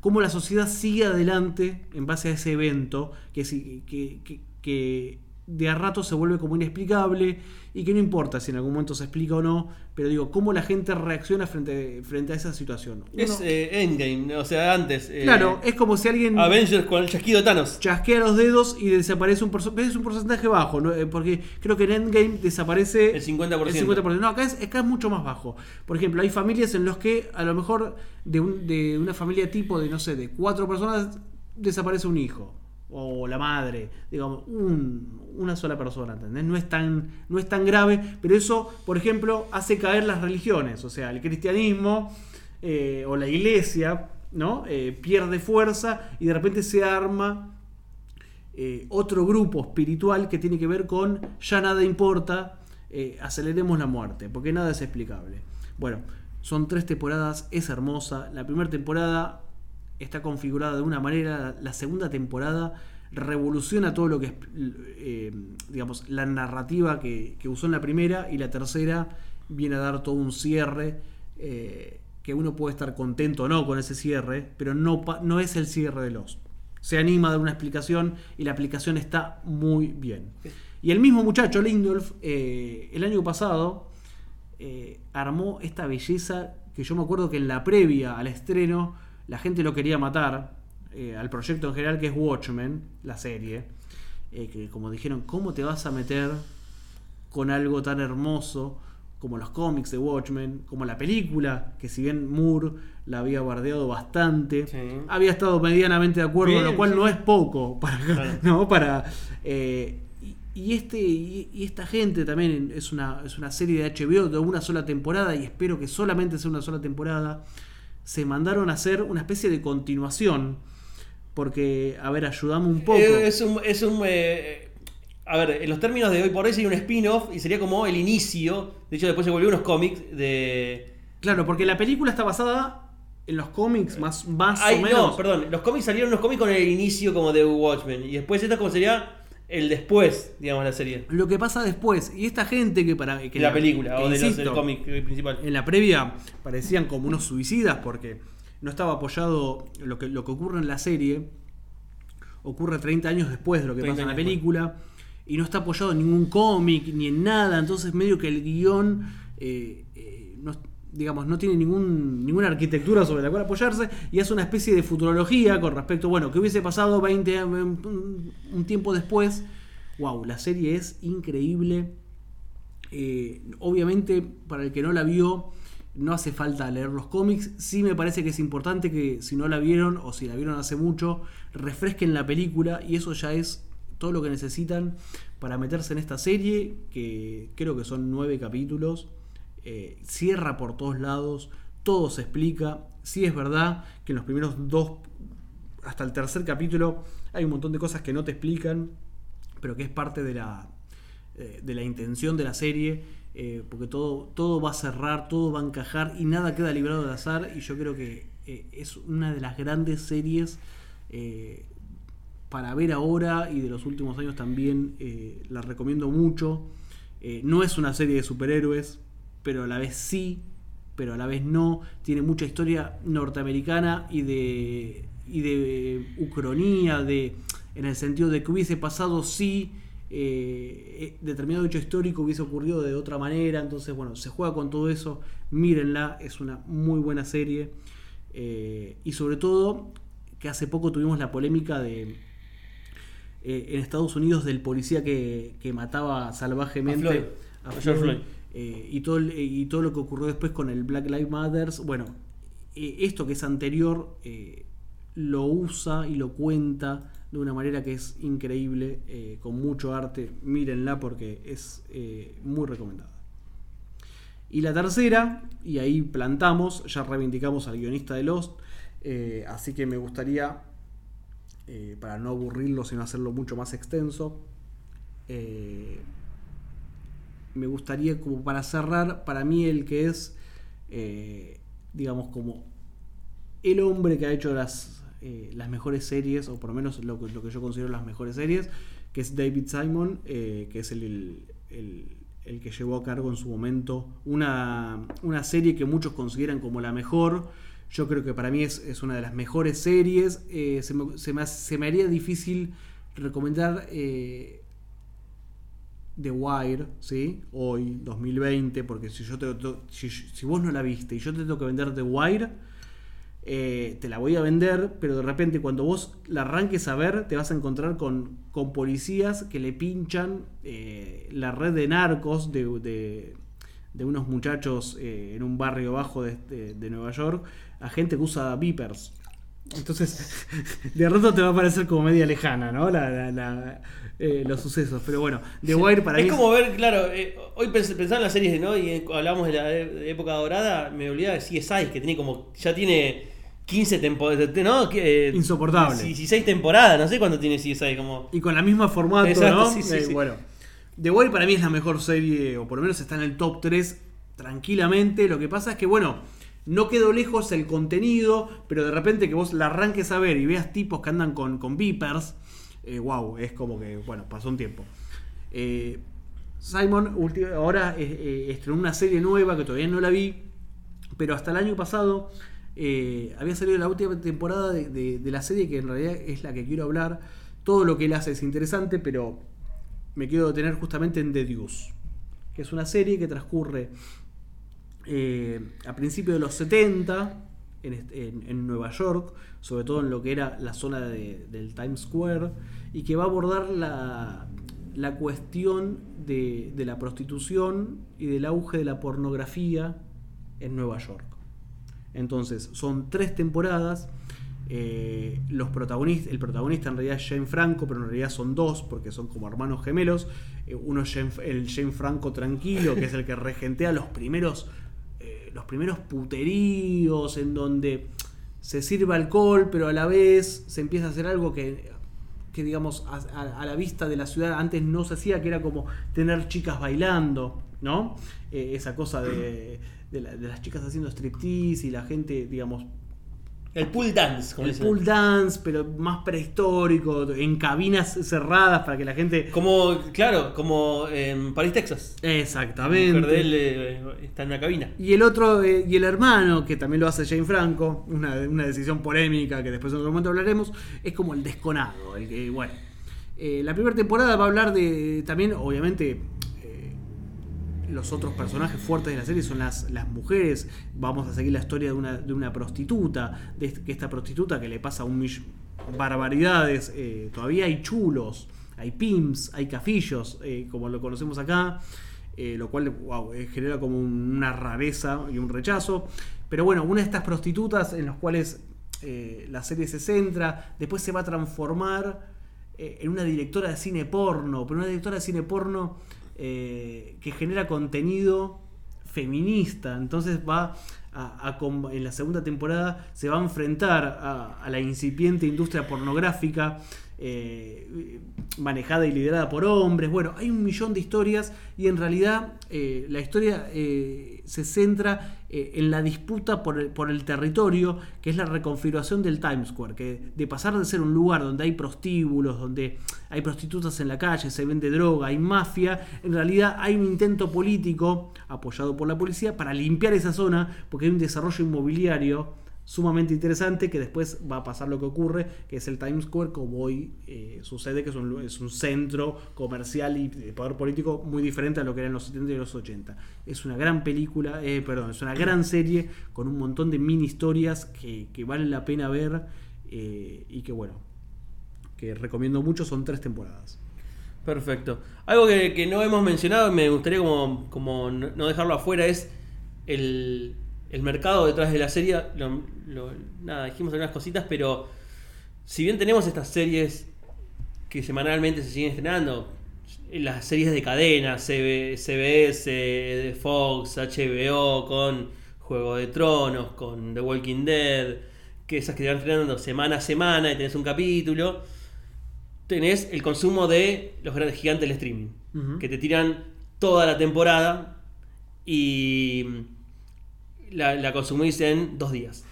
cómo la sociedad sigue adelante en base a ese evento que, de a rato se vuelve como inexplicable y que no importa si en algún momento se explica o no, pero digo, cómo la gente reacciona frente, frente a esa situación. Es eh, Endgame, o sea, antes. eh, claro, es como si alguien Avengers con el chasquido de Thanos. chasquea los dedos y desaparece un porcentaje, es un porcentaje bajo, ¿no? Eh, porque creo que en Endgame desaparece El 50%. el 50%. No, acá es, acá es mucho más bajo. Por ejemplo, hay familias en las que a lo mejor de, un- de una familia tipo de, no sé, de cuatro personas desaparece un hijo. O la madre, digamos, un- una sola persona, ¿entendés? No es, tan, no es tan grave, pero eso, por ejemplo, hace caer las religiones. O sea, el cristianismo eh, o la iglesia, ¿no? Eh, pierde fuerza y de repente se arma eh, otro grupo espiritual que tiene que ver con ya nada importa, aceleremos la muerte, porque nada es explicable. Bueno, son tres temporadas, es hermosa. La primera temporada está configurada de una manera, la segunda temporada revoluciona todo lo que es, eh, digamos, la narrativa que, que usó en la primera y la tercera viene a dar todo un cierre. eh, que uno puede estar contento o no con ese cierre, pero no, no es el cierre de Lost. Se anima a dar una explicación y la aplicación está muy bien. Y el mismo muchacho, Lindolf, eh, el año pasado armó esta belleza que yo me acuerdo que en la previa al estreno la gente lo quería matar, eh, al proyecto en general que es Watchmen, la serie, eh, que como dijeron, ¿cómo te vas a meter con algo tan hermoso como los cómics de Watchmen, como la película, que si bien Moore la había bardeado bastante, Sí. había estado medianamente de acuerdo, Bien, lo cual sí, no es poco para, Claro. ¿no? para eh, y, y este y, y esta gente también es una, es una serie de HBO de una sola temporada y espero que solamente sea una sola temporada se mandaron a hacer una especie de continuación porque a ver ayudame un poco Eh, Es un. Es un eh, a ver, en los términos de hoy por hoy sería un spin-off y sería como el inicio. De hecho, después se volvió unos cómics de. claro porque la película está basada en los cómics más, más Ay, o menos no, perdón. Los cómics salieron unos cómics con el inicio como de Watchmen. Y después esta como sería el después, digamos, la serie. lo que pasa después y esta gente que para que De la película que o de los- del cómic principal. En la previa parecían como unos suicidas porque no estaba apoyado lo que, lo que ocurre en la serie. Ocurre 30 años después de lo que 30 pasa en la película. Y no está apoyado en ningún cómic ni en nada. Entonces medio que el guion eh, eh, no, digamos, no tiene ningún, ninguna arquitectura sobre la cual apoyarse. Y es una especie de futurología con respecto, bueno, ¿qué hubiese pasado 20 a- un un tiempo después? Wow, la serie es increíble. Eh, obviamente, para el que no la vio, no hace falta leer los cómics. Sí me parece que es importante que si no la vieron o si la vieron hace mucho, refresquen la película y eso ya es todo lo que necesitan para meterse en esta serie, que creo que son nueve capítulos. Eh, cierra por todos lados, todo se explica. Sí es verdad que en los primeros dos, hasta el tercer capítulo, hay un montón de cosas que no te explican, pero que es parte de la, eh, de la intención de la serie, eh, porque todo, todo va a cerrar, todo va a encajar y nada queda librado de azar. Y yo creo que es una de las grandes series para ver ahora y de los últimos años también. la recomiendo mucho. No es una serie de superhéroes, pero a la vez sí, pero a la vez no. Tiene mucha historia norteamericana y de, y de ucronía, de, en el sentido de que hubiese pasado si eh, eh, determinado hecho histórico hubiese ocurrido de otra manera. Entonces, bueno, se juega con todo eso. Mírenla, es una muy buena serie. Eh, y sobre todo, que hace poco tuvimos la polémica de eh, en Estados Unidos del policía que, que mataba salvajemente A Floyd. a A George Floyd, Floyd. Eh, y, todo, el- y todo lo que ocurrió después con el Black Lives Matter. Bueno, eh, esto que es anterior eh, lo usa y lo cuenta de una manera que es increíble, eh, con mucho arte. Mírenla porque es eh, muy recomendada. Y la tercera, y ahí plantamos, ya reivindicamos al guionista de Lost, eh, así que me gustaría, eh, para no aburrirlo, sino hacerlo mucho más extenso, eh, me gustaría como para cerrar, para mí el que es, eh, digamos, como el hombre que ha hecho las, eh, las mejores series, o por lo menos lo, que- lo que yo considero las mejores series, que es David Simon, eh, que es el, el- el- que llevó a cargo en su momento una, una serie que muchos consideran como la mejor. Yo creo que para mí es, es una de las mejores series. Se, me, se me se me haría difícil recomendar The Wire, ¿sí? Hoy, 2020, porque si, yo te, si, vos no la viste y yo te tengo que vender The Wire, eh, te la voy a vender, pero de repente cuando vos la arranques a ver, te vas a encontrar con, con policías que le pinchan eh, la red de narcos de, de- unos muchachos eh, en un barrio bajo de, de- de Nueva York, a gente que usa beepers. Entonces, de rato te va a parecer como media lejana, ¿no? La- la- la- eh, los sucesos. Pero bueno, The Wire para es mí como ver, claro, eh, hoy pens- pensaba en las series, ¿no? Y eh, hablábamos de la e- época dorada, me olvidaba de CSI, que tiene como, ya tiene 15 temporadas, ¿no? Que, eh, Insoportable. 16 temporadas, no sé cuánto tiene CSI, como... Y con la misma formato, Exacto, ¿no? sí, sí, sí. Bueno, The Wire para mí es la mejor serie, o por lo menos está en el top 3 tranquilamente. Lo que pasa es que, bueno, no quedó lejos el contenido, pero de repente que vos la arranques a ver y veas tipos que andan con, con beepers, eh, wow, es como que, bueno, pasó un tiempo. Eh, Simon ahora eh, eh, estrenó una serie nueva que todavía no la vi, pero hasta el año pasado eh, había salido la última temporada de, de- de la serie que en realidad es la que quiero hablar. Todo lo que él hace es interesante, pero me quiero detener justamente en The Deuce, que es una serie que transcurre eh, a principios de los 70 en, Nueva York, sobre todo en lo que era la zona de- del Times Square, y que va a abordar la, la cuestión de, de la prostitución y del auge de la pornografía en Nueva York. Entonces, son tres temporadas. eh, los protagonistas, el protagonista en realidad es Jane Franco, pero en realidad son dos, porque son como hermanos gemelos. Eh, uno es el Jane Franco tranquilo, que es el que regentea los primeros, los primeros puteríos, en donde se sirve alcohol, pero a la vez se empieza a hacer algo que, que digamos, a, a- a la vista de la ciudad antes no se hacía, que era como tener chicas bailando, ¿no? Eh, esa cosa de, de de las chicas haciendo striptease y la gente, digamos, El pool dance, como el dicen. pool dance, pero más prehistórico, en cabinas cerradas para que la gente... Como, claro, como en París, Texas. La Exactamente. mujer de él eh, está en una cabina. Y el otro, eh, y el hermano, que también lo hace Jane Franco, una, una decisión polémica que después en otro momento hablaremos, es como el desconado. El que, bueno. Eh, la primera temporada va a hablar de también, obviamente, los otros personajes fuertes de la serie son las, las mujeres. Vamos a seguir la historia de una, de una prostituta, de esta prostituta que le pasa un mill- barbaridades. eh, todavía hay chulos, hay pimps, hay cafillos, eh, como lo conocemos acá. eh, lo cual genera como un- una rareza y un rechazo. Pero bueno, una de estas prostitutas en las cuales la serie se centra, después se va a transformar en una directora de cine porno, pero una directora de cine porno eh, que genera contenido feminista. Entonces va a, en la segunda temporada se va a enfrentar a la incipiente industria pornográfica eh, manejada y liderada por hombres. Bueno, hay un millón de historias y en realidad eh, la historia eh, se centra eh, en la disputa por el, por el territorio, que es la reconfiguración del Times Square, que de pasar de ser un lugar donde hay prostíbulos, donde hay prostitutas en la calle, se vende droga, hay mafia, en realidad hay un intento político apoyado por la policía para limpiar esa zona, porque hay un desarrollo inmobiliario sumamente interesante que después va a pasar lo que ocurre, que es el Times Square como hoy eh, sucede, que es un, es un centro comercial y de poder político muy diferente a lo que era en los 70 y los 80. Es una gran película, eh, perdón, es una gran serie con un montón de mini historias que, que valen la pena ver eh, y que bueno, que recomiendo mucho, son tres temporadas. Perfecto. Algo que, no hemos mencionado me gustaría como, como no dejarlo afuera es el, el mercado detrás de la serie. Lo- lo- nada, dijimos algunas cositas, pero si bien tenemos estas series que semanalmente se siguen estrenando, las series de cadena, CB CBS, Fox, HBO, con Juego de Tronos, con The Walking Dead, que esas que te van estrenando semana a semana y tenés un capítulo tenés el consumo de los grandes gigantes del streaming, que te tiran toda la temporada y la, la consumís en dos días.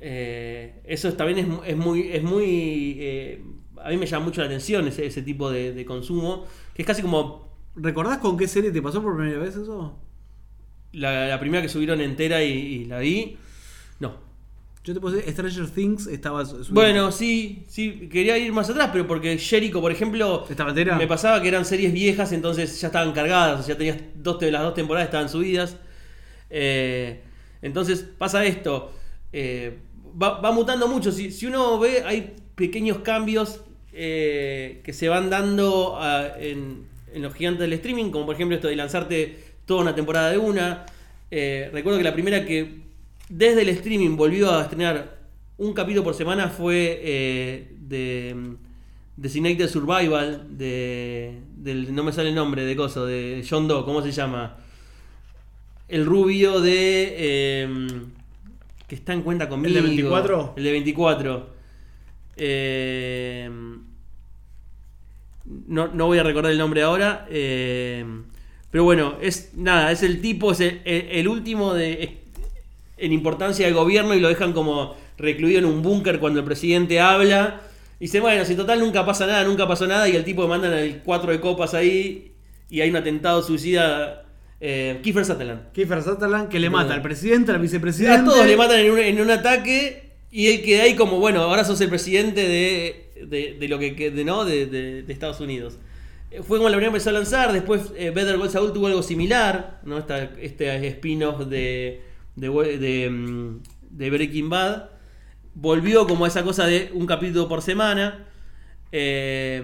Eh, eso también es, es muy... Es muy eh, a mí me llama mucho la atención ese, ese tipo de, de consumo, que es casi como ¿Recordás con qué serie te pasó por primera vez eso? la, la primera que subieron entera y, y la vi. No. Yo te puse Stranger Things, estaba su- subiendo- Bueno, sí, sí, quería ir más atrás, pero porque Jericho, por ejemplo, ¿Estaba entera? me pasaba que eran series viejas, entonces ya estaban cargadas, o sea, tenías dos, las dos temporadas estaban subidas. Eh, entonces pasa esto, eh, va, mutando mucho. Si, uno ve, hay pequeños cambios eh, que se van dando ah, en, los gigantes del streaming, como por ejemplo esto de lanzarte toda una temporada de una. Recuerdo que la primera que desde el streaming volvió a estrenar un capítulo por semana fue de mm, Designated Survival, de, del, no me sale el nombre de coso, de John Doe, ¿cómo se llama? El rubio de... eh, que está en cuenta conmigo. de 24? El de 24. Eh, no, no voy a recordar el nombre ahora. eh, pero bueno, es nada, es el tipo, es el, el- el último de en importancia del gobierno y lo dejan como recluido en un búnker cuando el presidente habla. Y dice, bueno, si total nunca pasa nada, nunca pasó nada, y el tipo mandan el 4 de copas ahí y hay un atentado suicida. Eh, Kiefer Sutherland. Kiefer Sutherland que le mata al presidente, al vicepresidente. A todos le matan en un, en un ataque y él queda ahí como, bueno, ahora sos el presidente de, de, de lo que de, ¿no? de, Estados Unidos. eh, fue como la primera empezó a lanzar. Después eh, Better Call Saul tuvo algo similar, ¿no? Esta, este spin-off de, de, de, mm, Breaking Bad. Volvió como esa cosa de un capítulo por semana. Eh,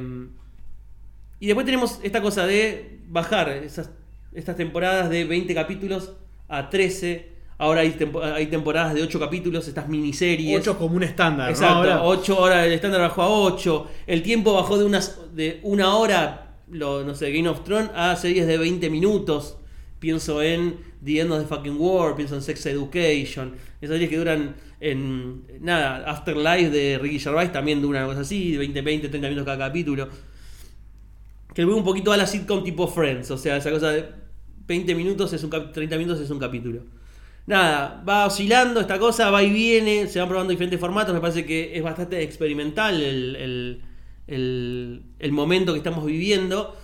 y después tenemos esta cosa de bajar esas, estas temporadas de 20 capítulos a 13. Ahora hay, tempo- hay temporadas de 8 capítulos, estas miniseries. 8 como un estándar, ¿no? Exacto, Ahora- 8 horas, el estándar bajó a 8. El tiempo bajó de, unas, de una hora, lo, no sé, Game of Thrones, a series de 20 minutos. Pienso en The End of the Fucking War, pienso en Sex Education. Esas series que duran en. Nada, Afterlife de Ricky Gervais también dura una cosa así, de 20, 20, 30 minutos cada capítulo. Que vuelve un poquito a la sitcom tipo Friends, o sea, esa cosa de 20 minutos es un cap- 30 minutos es un capítulo. Nada, va oscilando esta cosa, va y viene, se van probando diferentes formatos, me parece que es bastante experimental el, el- el- el momento que estamos viviendo.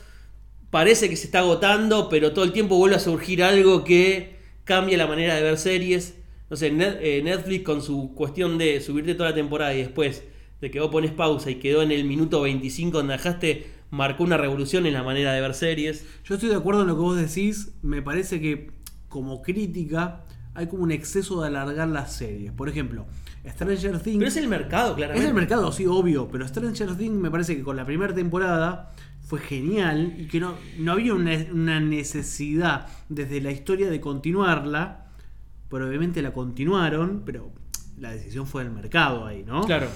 Parece que se está agotando, pero todo el tiempo vuelve a surgir algo que cambia la manera de ver series. No sé, eh, Netflix con su cuestión de subirte toda la temporada y después de que vos pones pausa y quedó en el minuto 25 donde dejaste, marcó una revolución en la manera de ver series. Yo estoy de acuerdo en lo que vos decís. Me parece que como crítica hay como un exceso de alargar las series. Por ejemplo, Stranger Things... Pero es el mercado, claramente. Es el mercado, sí, obvio, pero Stranger Things me parece que con la primera temporada fue genial y que no, no había una, una necesidad desde la historia de continuarla, pero obviamente la continuaron, pero la decisión fue del mercado ahí, ¿no? Claro.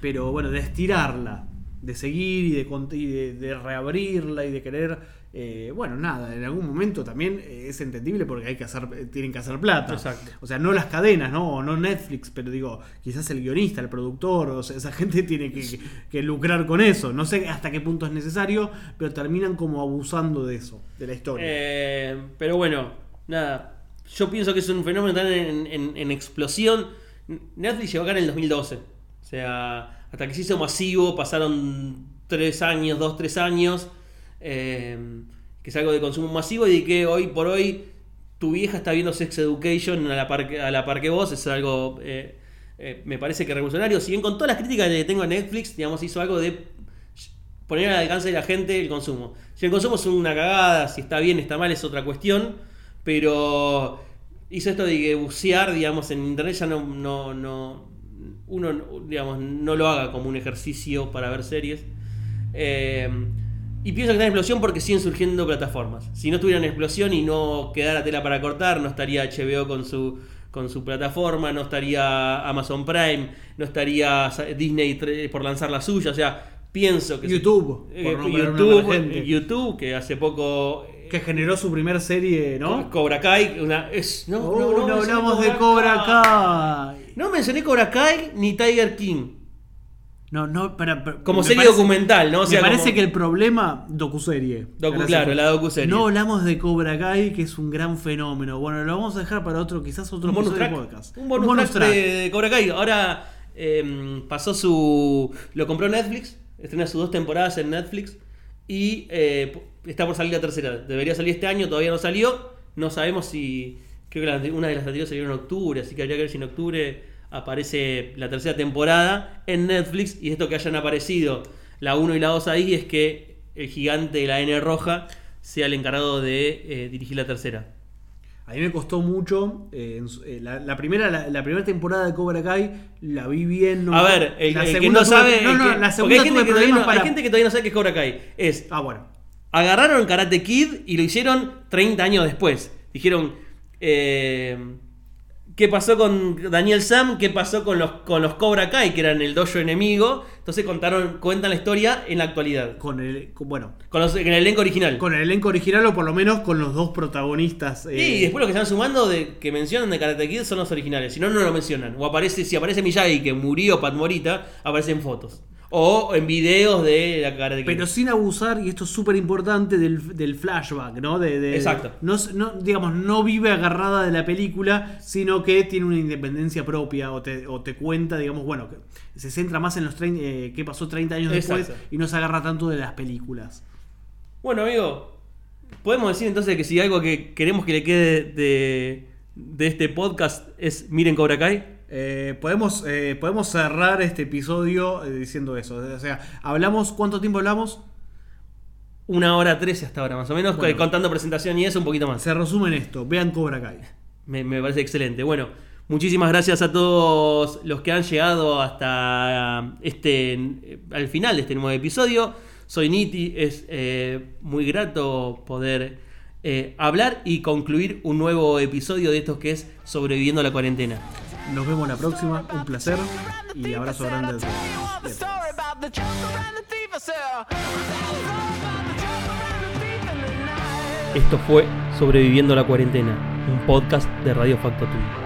Pero bueno, de estirarla, de seguir y de, y de, de reabrirla y de querer, eh, bueno, nada, en algún momento también eh, es entendible porque hay que hacer, eh, tienen que hacer plata. Exacto. O sea, no las cadenas, ¿no? O no Netflix, pero digo, quizás el guionista, el productor, o sea, esa gente tiene que, que- que lucrar con eso. No sé hasta qué punto es necesario, pero terminan como abusando de eso, de la historia. Eh, pero bueno, nada. Yo pienso que es un fenómeno tan en, en- en explosión. Netflix llegó acá en el 2012. O sea, hasta que se hizo masivo pasaron tres años, dos, tres años. eh, que es algo de consumo masivo y que hoy por hoy tu vieja está viendo Sex Education a la par a la par que vos. Es algo, eh, eh, me parece que revolucionario. Si bien con todas las críticas que tengo a Netflix, digamos, hizo algo de poner al alcance de la gente el consumo. Si el consumo es una cagada, si está bien, está mal, es otra cuestión. Pero hizo esto de que bucear, digamos, en internet ya no, no uno, digamos, no lo haga como un ejercicio para ver series. Eh, y pienso que está en explosión porque siguen surgiendo plataformas. Si no estuviera en explosión y no quedara tela para cortar, no estaría HBO con su con su plataforma, no estaría Amazon Prime, no estaría Disney por lanzar la suya, o sea, pienso que YouTube, eh, YouTube, emergente. YouTube, que hace poco eh, que generó su primer serie, ¿no? Cobra Kai, una es no, Oh, no, no, no mencioné hablamos de Cobra Kai. No mencioné Cobra Kai ni Tiger King. No, no, para, para- Como serie parece- documental, ¿no? O sea, me parece como- que el problema, docuserie. Docu- claro, la docuserie. No hablamos de Cobra Kai, que es un gran fenómeno. Bueno, lo vamos a dejar para otro, quizás otro un bonus track. de podcast. Un bonus, track, De, de Cobra Kai. Ahora eh, pasó su. Lo compró Netflix. Estrena sus dos temporadas en Netflix. Y eh, está por salir la tercera. Debería salir este año, todavía no salió. No sabemos si. Creo que una de las anteriores salió en octubre, así que habría que ver si en octubre aparece la tercera temporada en Netflix. Y esto que hayan aparecido la 1 y la 2 ahí es que el gigante de la N roja sea el encargado de eh, dirigir la tercera. A mí me costó mucho. eh, eh, la, la primera, la, la primera temporada de Cobra Kai la vi bien. no- A ver, el, la el que no tuve- sabe. No, no, que- la segunda hay gente, que no, para. hay gente que todavía no sabe qué es Cobra Kai. Es. Ah, bueno. Agarraron Karate Kid y lo hicieron 30 años después. Dijeron. eh, ¿Qué pasó con Daniel Sam? ¿Qué pasó con los, con los Cobra Kai, que eran el dojo enemigo? Entonces contaron, cuentan la historia en la actualidad. Con el, con- bueno, Con los, el elenco original. con el elenco original o por lo menos con los dos protagonistas. eh, y después los que están sumando de que mencionan de Karate Kid son los originales. Si no, no lo mencionan. O aparece, si aparece Miyagi que murió Pat Morita, aparecen fotos. O en videos de la Karate Kid. Pero sin abusar, y esto es súper importante, del, del flashback, ¿no? De, de- Exacto. No, digamos, no vive agarrada de la película, sino que tiene una independencia propia o te, o te cuenta, digamos, bueno, que se centra más en los eh, qué pasó 30 años después y no se agarra tanto de las películas. Bueno, amigo, podemos decir entonces que si algo que queremos que le quede de, de este podcast es miren Cobra Kai. Eh, podemos, eh, podemos cerrar este episodio eh, diciendo eso. O sea, hablamos, ¿cuánto tiempo hablamos? una hora trece hasta ahora, más o menos, Bueno. contando presentación y eso, un poquito más. Se resume en esto, vean Cobra Kai. Me, me parece excelente. Bueno, muchísimas gracias a todos los que han llegado hasta este al final de este nuevo episodio. Soy Niti, es eh, muy grato poder eh, hablar y concluir un nuevo episodio de estos que es Sobreviviendo a la cuarentena. Nos vemos la próxima, un placer y abrazo grande. Esto fue Sobreviviendo a la cuarentena, un podcast de Radio Factotum.